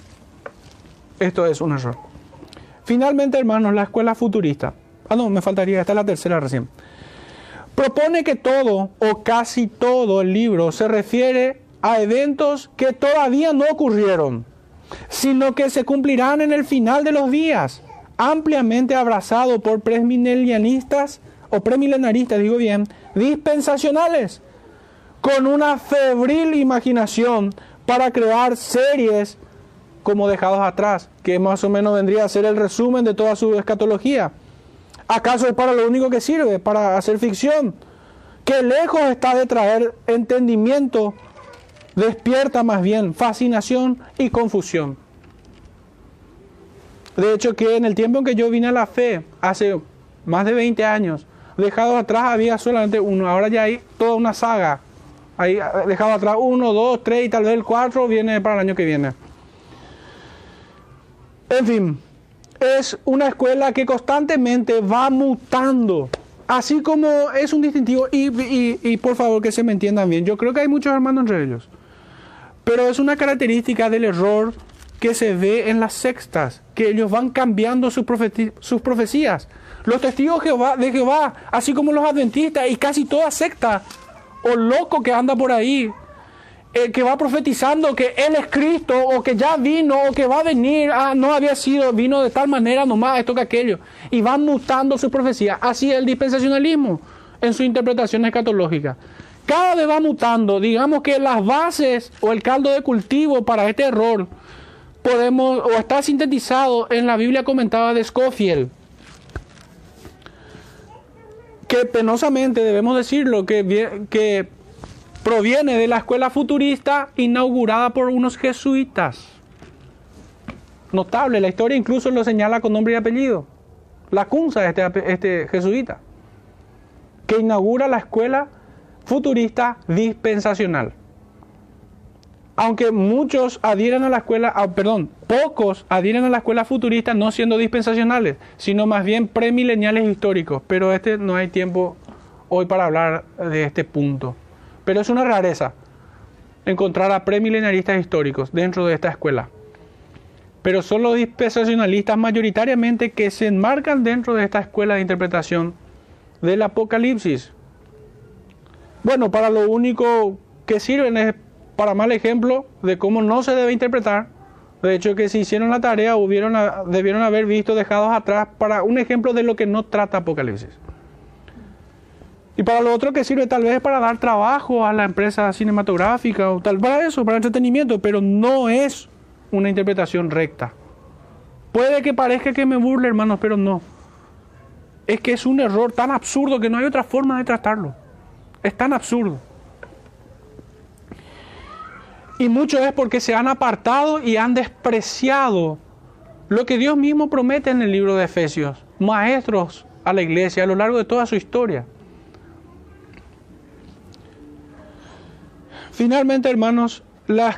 Esto es un error. Finalmente, hermanos, la escuela futurista. Ah, no, me faltaría, esta es la tercera recién. Propone que todo o casi todo el libro se refiere a eventos que todavía no ocurrieron, sino que se cumplirán en el final de los días ampliamente abrazado por premilenialistas o premilenaristas, digo bien, dispensacionales, con una febril imaginación para crear series como dejados atrás, que más o menos vendría a ser el resumen de toda su escatología. ¿Acaso es para lo único que sirve? Para hacer ficción. Que lejos está de traer entendimiento, despierta más bien fascinación y confusión. De hecho, que en el tiempo en que yo vine a la fe, hace más de 20 años, dejado atrás había solamente uno, ahora ya hay toda una saga. Ahí dejado atrás uno, dos, tres y tal vez el cuatro viene para el año que viene. En fin, es una escuela que constantemente va mutando. Así como es un distintivo, y, y, por favor que se me entiendan bien, yo creo que hay muchos hermanos entre ellos, pero es una característica del error que se ve en las sextas, que ellos van cambiando sus, profecías. Los testigos de Jehová, así como los adventistas y casi toda secta o loco que anda por ahí, eh, que va profetizando que Él es Cristo o que ya vino o que va a venir, ah, no había sido, vino de tal manera nomás esto que aquello, y van mutando sus profecías. Así es el dispensacionalismo en su interpretación escatológica. Cada vez va mutando, digamos que las bases o el caldo de cultivo para este error podemos, o está sintetizado en la Biblia comentada de Scofield, que penosamente debemos decirlo, que, que proviene de la escuela futurista inaugurada por unos jesuitas. Notable, la historia incluso lo señala con nombre y apellido. La Cunza, este, este jesuita, que inaugura la escuela futurista dispensacional aunque muchos adhieren a la escuela, ah, perdón, pocos adhieren a la escuela futurista no siendo dispensacionales, sino más bien premileniales históricos. Pero este no hay tiempo hoy para hablar de este punto. Pero es una rareza encontrar a premilenialistas históricos dentro de esta escuela. Pero son los dispensacionalistas mayoritariamente que se enmarcan dentro de esta escuela de interpretación del Apocalipsis. Bueno, para lo único que sirven es para mal ejemplo de cómo no se debe interpretar. De hecho, que si hicieron la tarea, debieron haber visto dejados atrás para un ejemplo de lo que no trata Apocalipsis. Y para lo otro que sirve tal vez para dar trabajo a la empresa cinematográfica o tal, para eso, para entretenimiento, pero no es una interpretación recta. Puede que parezca que me burle, hermanos, pero no. Es que es un error tan absurdo que no hay otra forma de tratarlo. Es tan absurdo. Y mucho es porque se han apartado y han despreciado lo que Dios mismo promete en el libro de Efesios, maestros a la iglesia a lo largo de toda su historia. Finalmente, hermanos,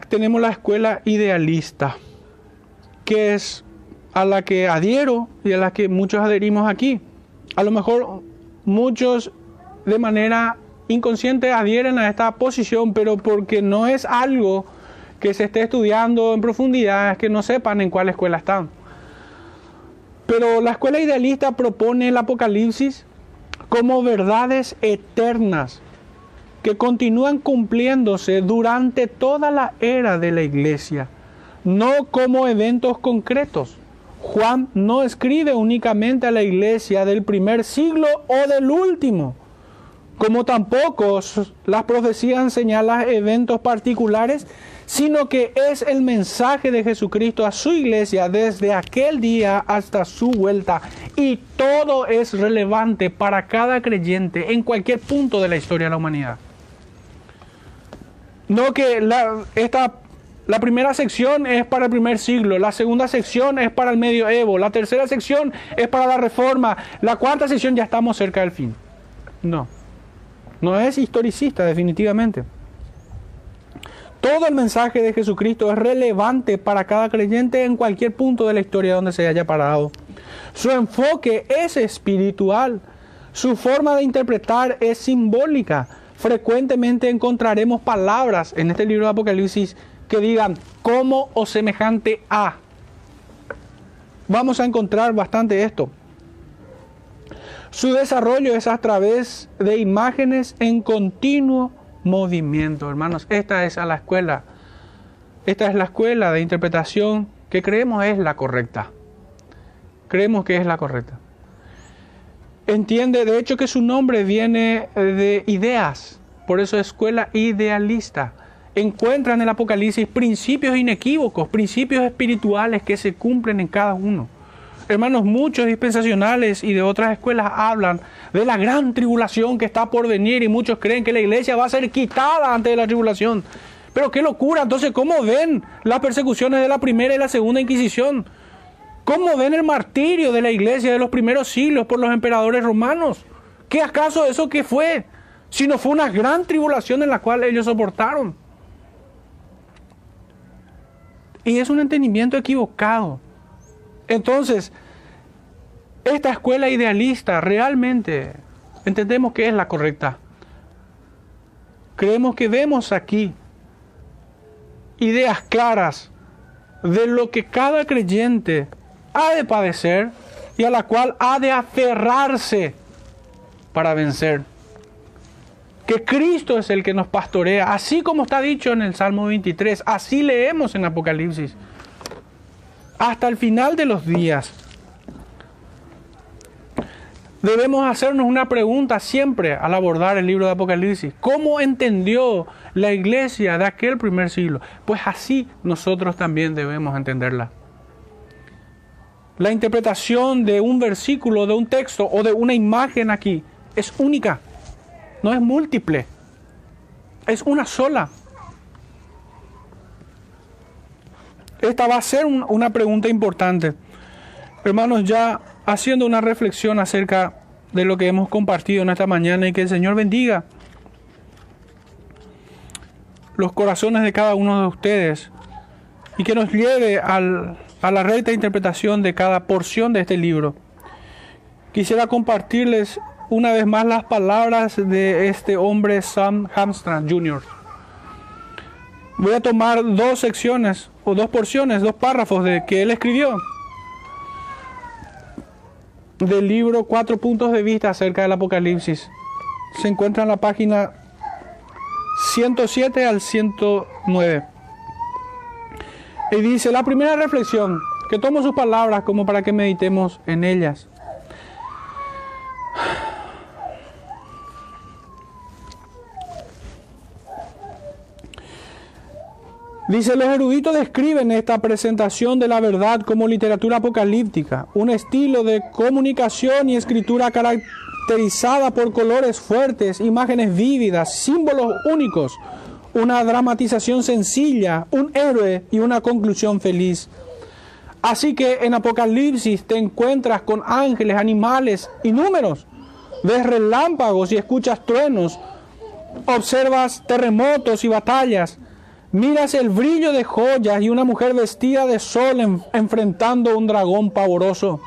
tenemos la escuela idealista, que es a la que adhiero y a la que muchos adherimos aquí. A lo mejor muchos de manera inconscientes adhieren a esta posición, pero porque no es algo que se esté estudiando en profundidad, es que no sepan en cuál escuela están. Pero la escuela idealista propone el Apocalipsis como verdades eternas que continúan cumpliéndose durante toda la era de la iglesia, no como eventos concretos. Juan no escribe únicamente a la iglesia del primer siglo o del último, como tampoco las profecías señalan eventos particulares, sino que es el mensaje de Jesucristo a su iglesia desde aquel día hasta su vuelta. Y todo es relevante para cada creyente en cualquier punto de la historia de la humanidad. No que la, esta, la primera sección es para el primer siglo, la segunda sección es para el medioevo, la tercera sección es para la reforma, la cuarta sección ya estamos cerca del fin. No, no es historicista definitivamente. Todo el mensaje de Jesucristo es relevante para cada creyente en cualquier punto de la historia donde se haya parado. Su enfoque es espiritual. Su forma de interpretar es simbólica frecuentemente encontraremos palabras en este libro de Apocalipsis que digan como o semejante a. Vamos a encontrar bastante esto. Su desarrollo es a través de imágenes en continuo movimiento, hermanos. Esta es la escuela. Esta es la escuela de interpretación que creemos es la correcta. Creemos que es la correcta entiende de hecho que su nombre viene eh, de ideas, por eso escuela idealista. Encuentra en el Apocalipsis principios inequívocos, principios espirituales que se cumplen en cada uno. Hermanos, muchos dispensacionales y de otras escuelas hablan de la gran tribulación que está por venir y muchos creen que la iglesia va a ser quitada antes de la tribulación. Pero qué locura, entonces, ¿cómo ven las persecuciones de la primera y la segunda Inquisición? ¿Cómo ven el martirio de la iglesia de los primeros siglos por los emperadores romanos? ¿Qué acaso eso que fue? Si no fue una gran tribulación en la cual ellos soportaron. Y es un entendimiento equivocado. Entonces, esta escuela idealista realmente entendemos que es la correcta. Creemos que vemos aquí ideas claras de lo que cada creyente ha de padecer y a la cual ha de aferrarse para vencer. Que Cristo es el que nos pastorea, así como está dicho en el Salmo 23, así leemos en Apocalipsis, hasta el final de los días. Debemos hacernos una pregunta siempre al abordar el libro de Apocalipsis. ¿Cómo entendió la iglesia de aquel primer siglo? Pues así nosotros también debemos entenderla la interpretación de un versículo, de un texto o de una imagen aquí es única, no es múltiple, es una sola. Esta va a ser una pregunta importante. Hermanos, ya haciendo una reflexión acerca de lo que hemos compartido en esta mañana y que el Señor bendiga los corazones de cada uno de ustedes y que nos lleve al, a la recta interpretación de cada porción de este libro. Quisiera compartirles una vez más las palabras de este hombre Sam Hamstrand Jr. Voy a tomar dos secciones o dos porciones, dos párrafos de que él escribió del libro Cuatro puntos de vista acerca del Apocalipsis. Se encuentra en la página 107 al 109. Y dice, la primera reflexión, que tomo sus palabras como para que meditemos en ellas. Dice, los eruditos describen esta presentación de la verdad como literatura apocalíptica, un estilo de comunicación y escritura caracterizada por colores fuertes, imágenes vívidas, símbolos únicos, una dramatización sencilla, un héroe y una conclusión feliz. Así que en Apocalipsis te encuentras con ángeles, animales y números. Ves relámpagos y escuchas truenos. Observas terremotos y batallas. Miras el brillo de joyas y una mujer vestida de sol enfrentando un dragón pavoroso.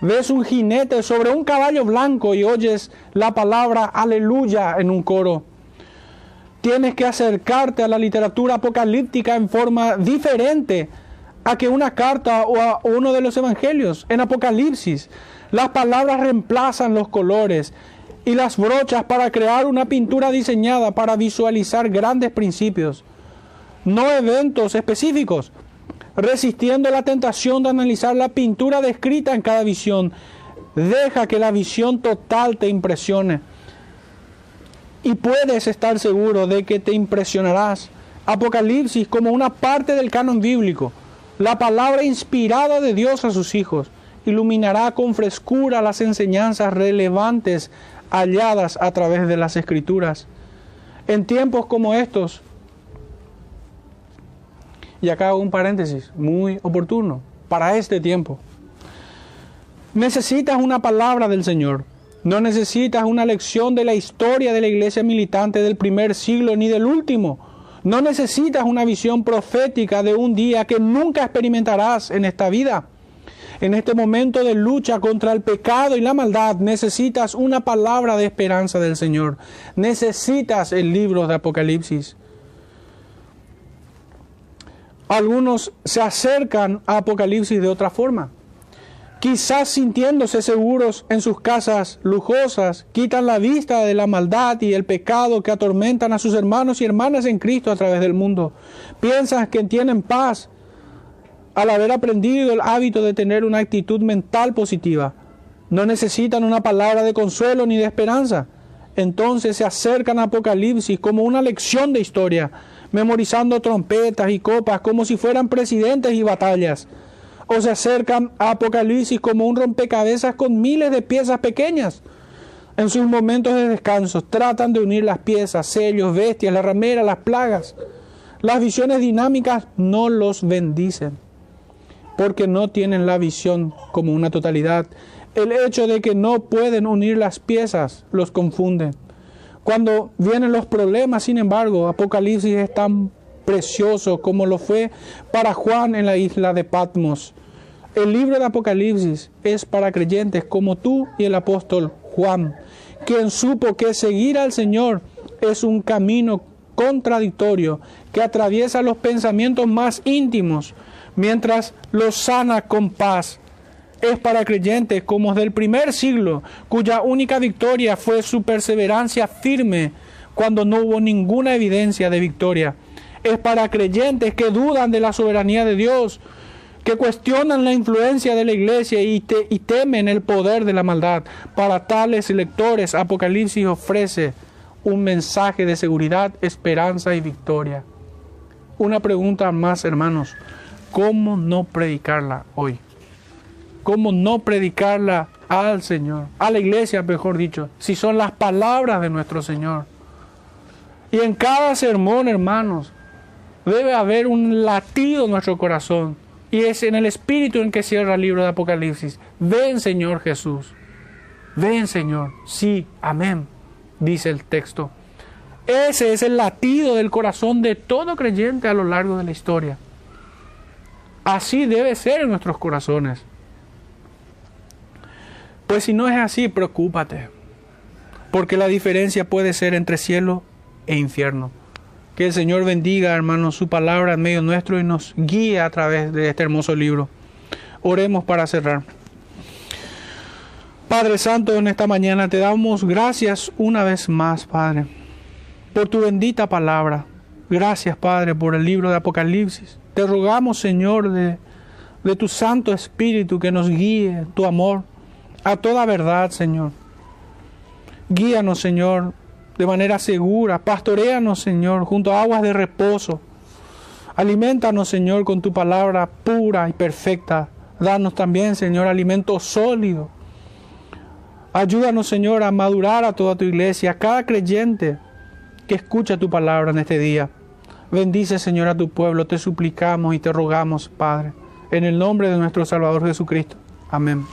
ves un jinete sobre un caballo blanco y oyes la palabra aleluya en un coro. Tienes que acercarte a la literatura apocalíptica en forma diferente a que una carta o a uno de los evangelios. En Apocalipsis, las palabras reemplazan los colores y las brochas para crear una pintura diseñada para visualizar grandes principios, no eventos específicos, resistiendo la tentación de analizar la pintura descrita en cada visión. Deja que la visión total te impresione. Y puedes estar seguro de que te impresionarás. Apocalipsis como una parte del canon bíblico, la palabra inspirada de Dios a sus hijos, iluminará con frescura las enseñanzas relevantes halladas a través de las escrituras. En tiempos como estos, y acá hago un paréntesis muy oportuno, para este tiempo, necesitas una palabra del Señor. No necesitas una lección de la historia de la iglesia militante del primer siglo ni del último. No necesitas una visión profética de un día que nunca experimentarás en esta vida. En este momento de lucha contra el pecado y la maldad necesitas una palabra de esperanza del Señor. Necesitas el libro de Apocalipsis. Algunos se acercan a Apocalipsis de otra forma quizás sintiéndose seguros en sus casas lujosas, quitan la vista de la maldad y el pecado que atormentan a sus hermanos y hermanas en Cristo a través del mundo. Piensan que tienen paz al haber aprendido el hábito de tener una actitud mental positiva. No necesitan una palabra de consuelo ni de esperanza. Entonces se acercan a Apocalipsis como una lección de historia, memorizando trompetas y copas como si fueran presidentes y batallas o se acercan a Apocalipsis como un rompecabezas con miles de piezas pequeñas. En sus momentos de descanso tratan de unir las piezas, sellos, bestias, la ramera, las plagas. Las visiones dinámicas no los bendicen porque no tienen la visión como una totalidad. El hecho de que no pueden unir las piezas los confunde. Cuando vienen los problemas, sin embargo, Apocalipsis es tan precioso como lo fue para Juan en la isla de Patmos. El libro de Apocalipsis es para creyentes como tú y el apóstol Juan, quien supo que seguir al Señor es un camino contradictorio que atraviesa los pensamientos más íntimos, mientras los sana con paz. Es para creyentes como del primer siglo, cuya única victoria fue su perseverancia firme cuando no hubo ninguna evidencia de victoria es para creyentes que dudan de la soberanía de Dios, que cuestionan la influencia de la iglesia y, temen el poder de la maldad. Para tales lectores, Apocalipsis ofrece un mensaje de seguridad, esperanza y victoria. Una pregunta más, hermanos. ¿Cómo no predicarla hoy? ¿Cómo no predicarla al Señor? A la iglesia, mejor dicho, si son las palabras de nuestro Señor. Y en cada sermón, hermanos, debe haber un latido en nuestro corazón. Y es en el espíritu en que cierra el libro de Apocalipsis. Ven, Señor Jesús. Ven, Señor. Sí, amén, dice el texto. Ese es el latido del corazón de todo creyente a lo largo de la historia. Así debe ser en nuestros corazones. Pues si no es así, preocúpate. Porque la diferencia puede ser entre cielo e infierno. Que el Señor bendiga, hermanos, su palabra en medio nuestro y nos guíe a través de este hermoso libro. Oremos para cerrar. Padre Santo, en esta mañana te damos gracias una vez más, Padre, por tu bendita palabra. Gracias, Padre, por el libro de Apocalipsis. Te rogamos, Señor, de, de tu Santo Espíritu que nos guíe, tu amor, a toda verdad, Señor. Guíanos, Señor, de manera segura. Pastoreanos, Señor, junto a aguas de reposo. Alimentanos, Señor, con tu palabra pura y perfecta. Danos también, Señor, alimento sólido. Ayúdanos, Señor, a madurar a toda tu iglesia, a cada creyente que escucha tu palabra en este día. Bendice, Señor, a tu pueblo. Te suplicamos y te rogamos, Padre, en el nombre de nuestro Salvador Jesucristo. Amén.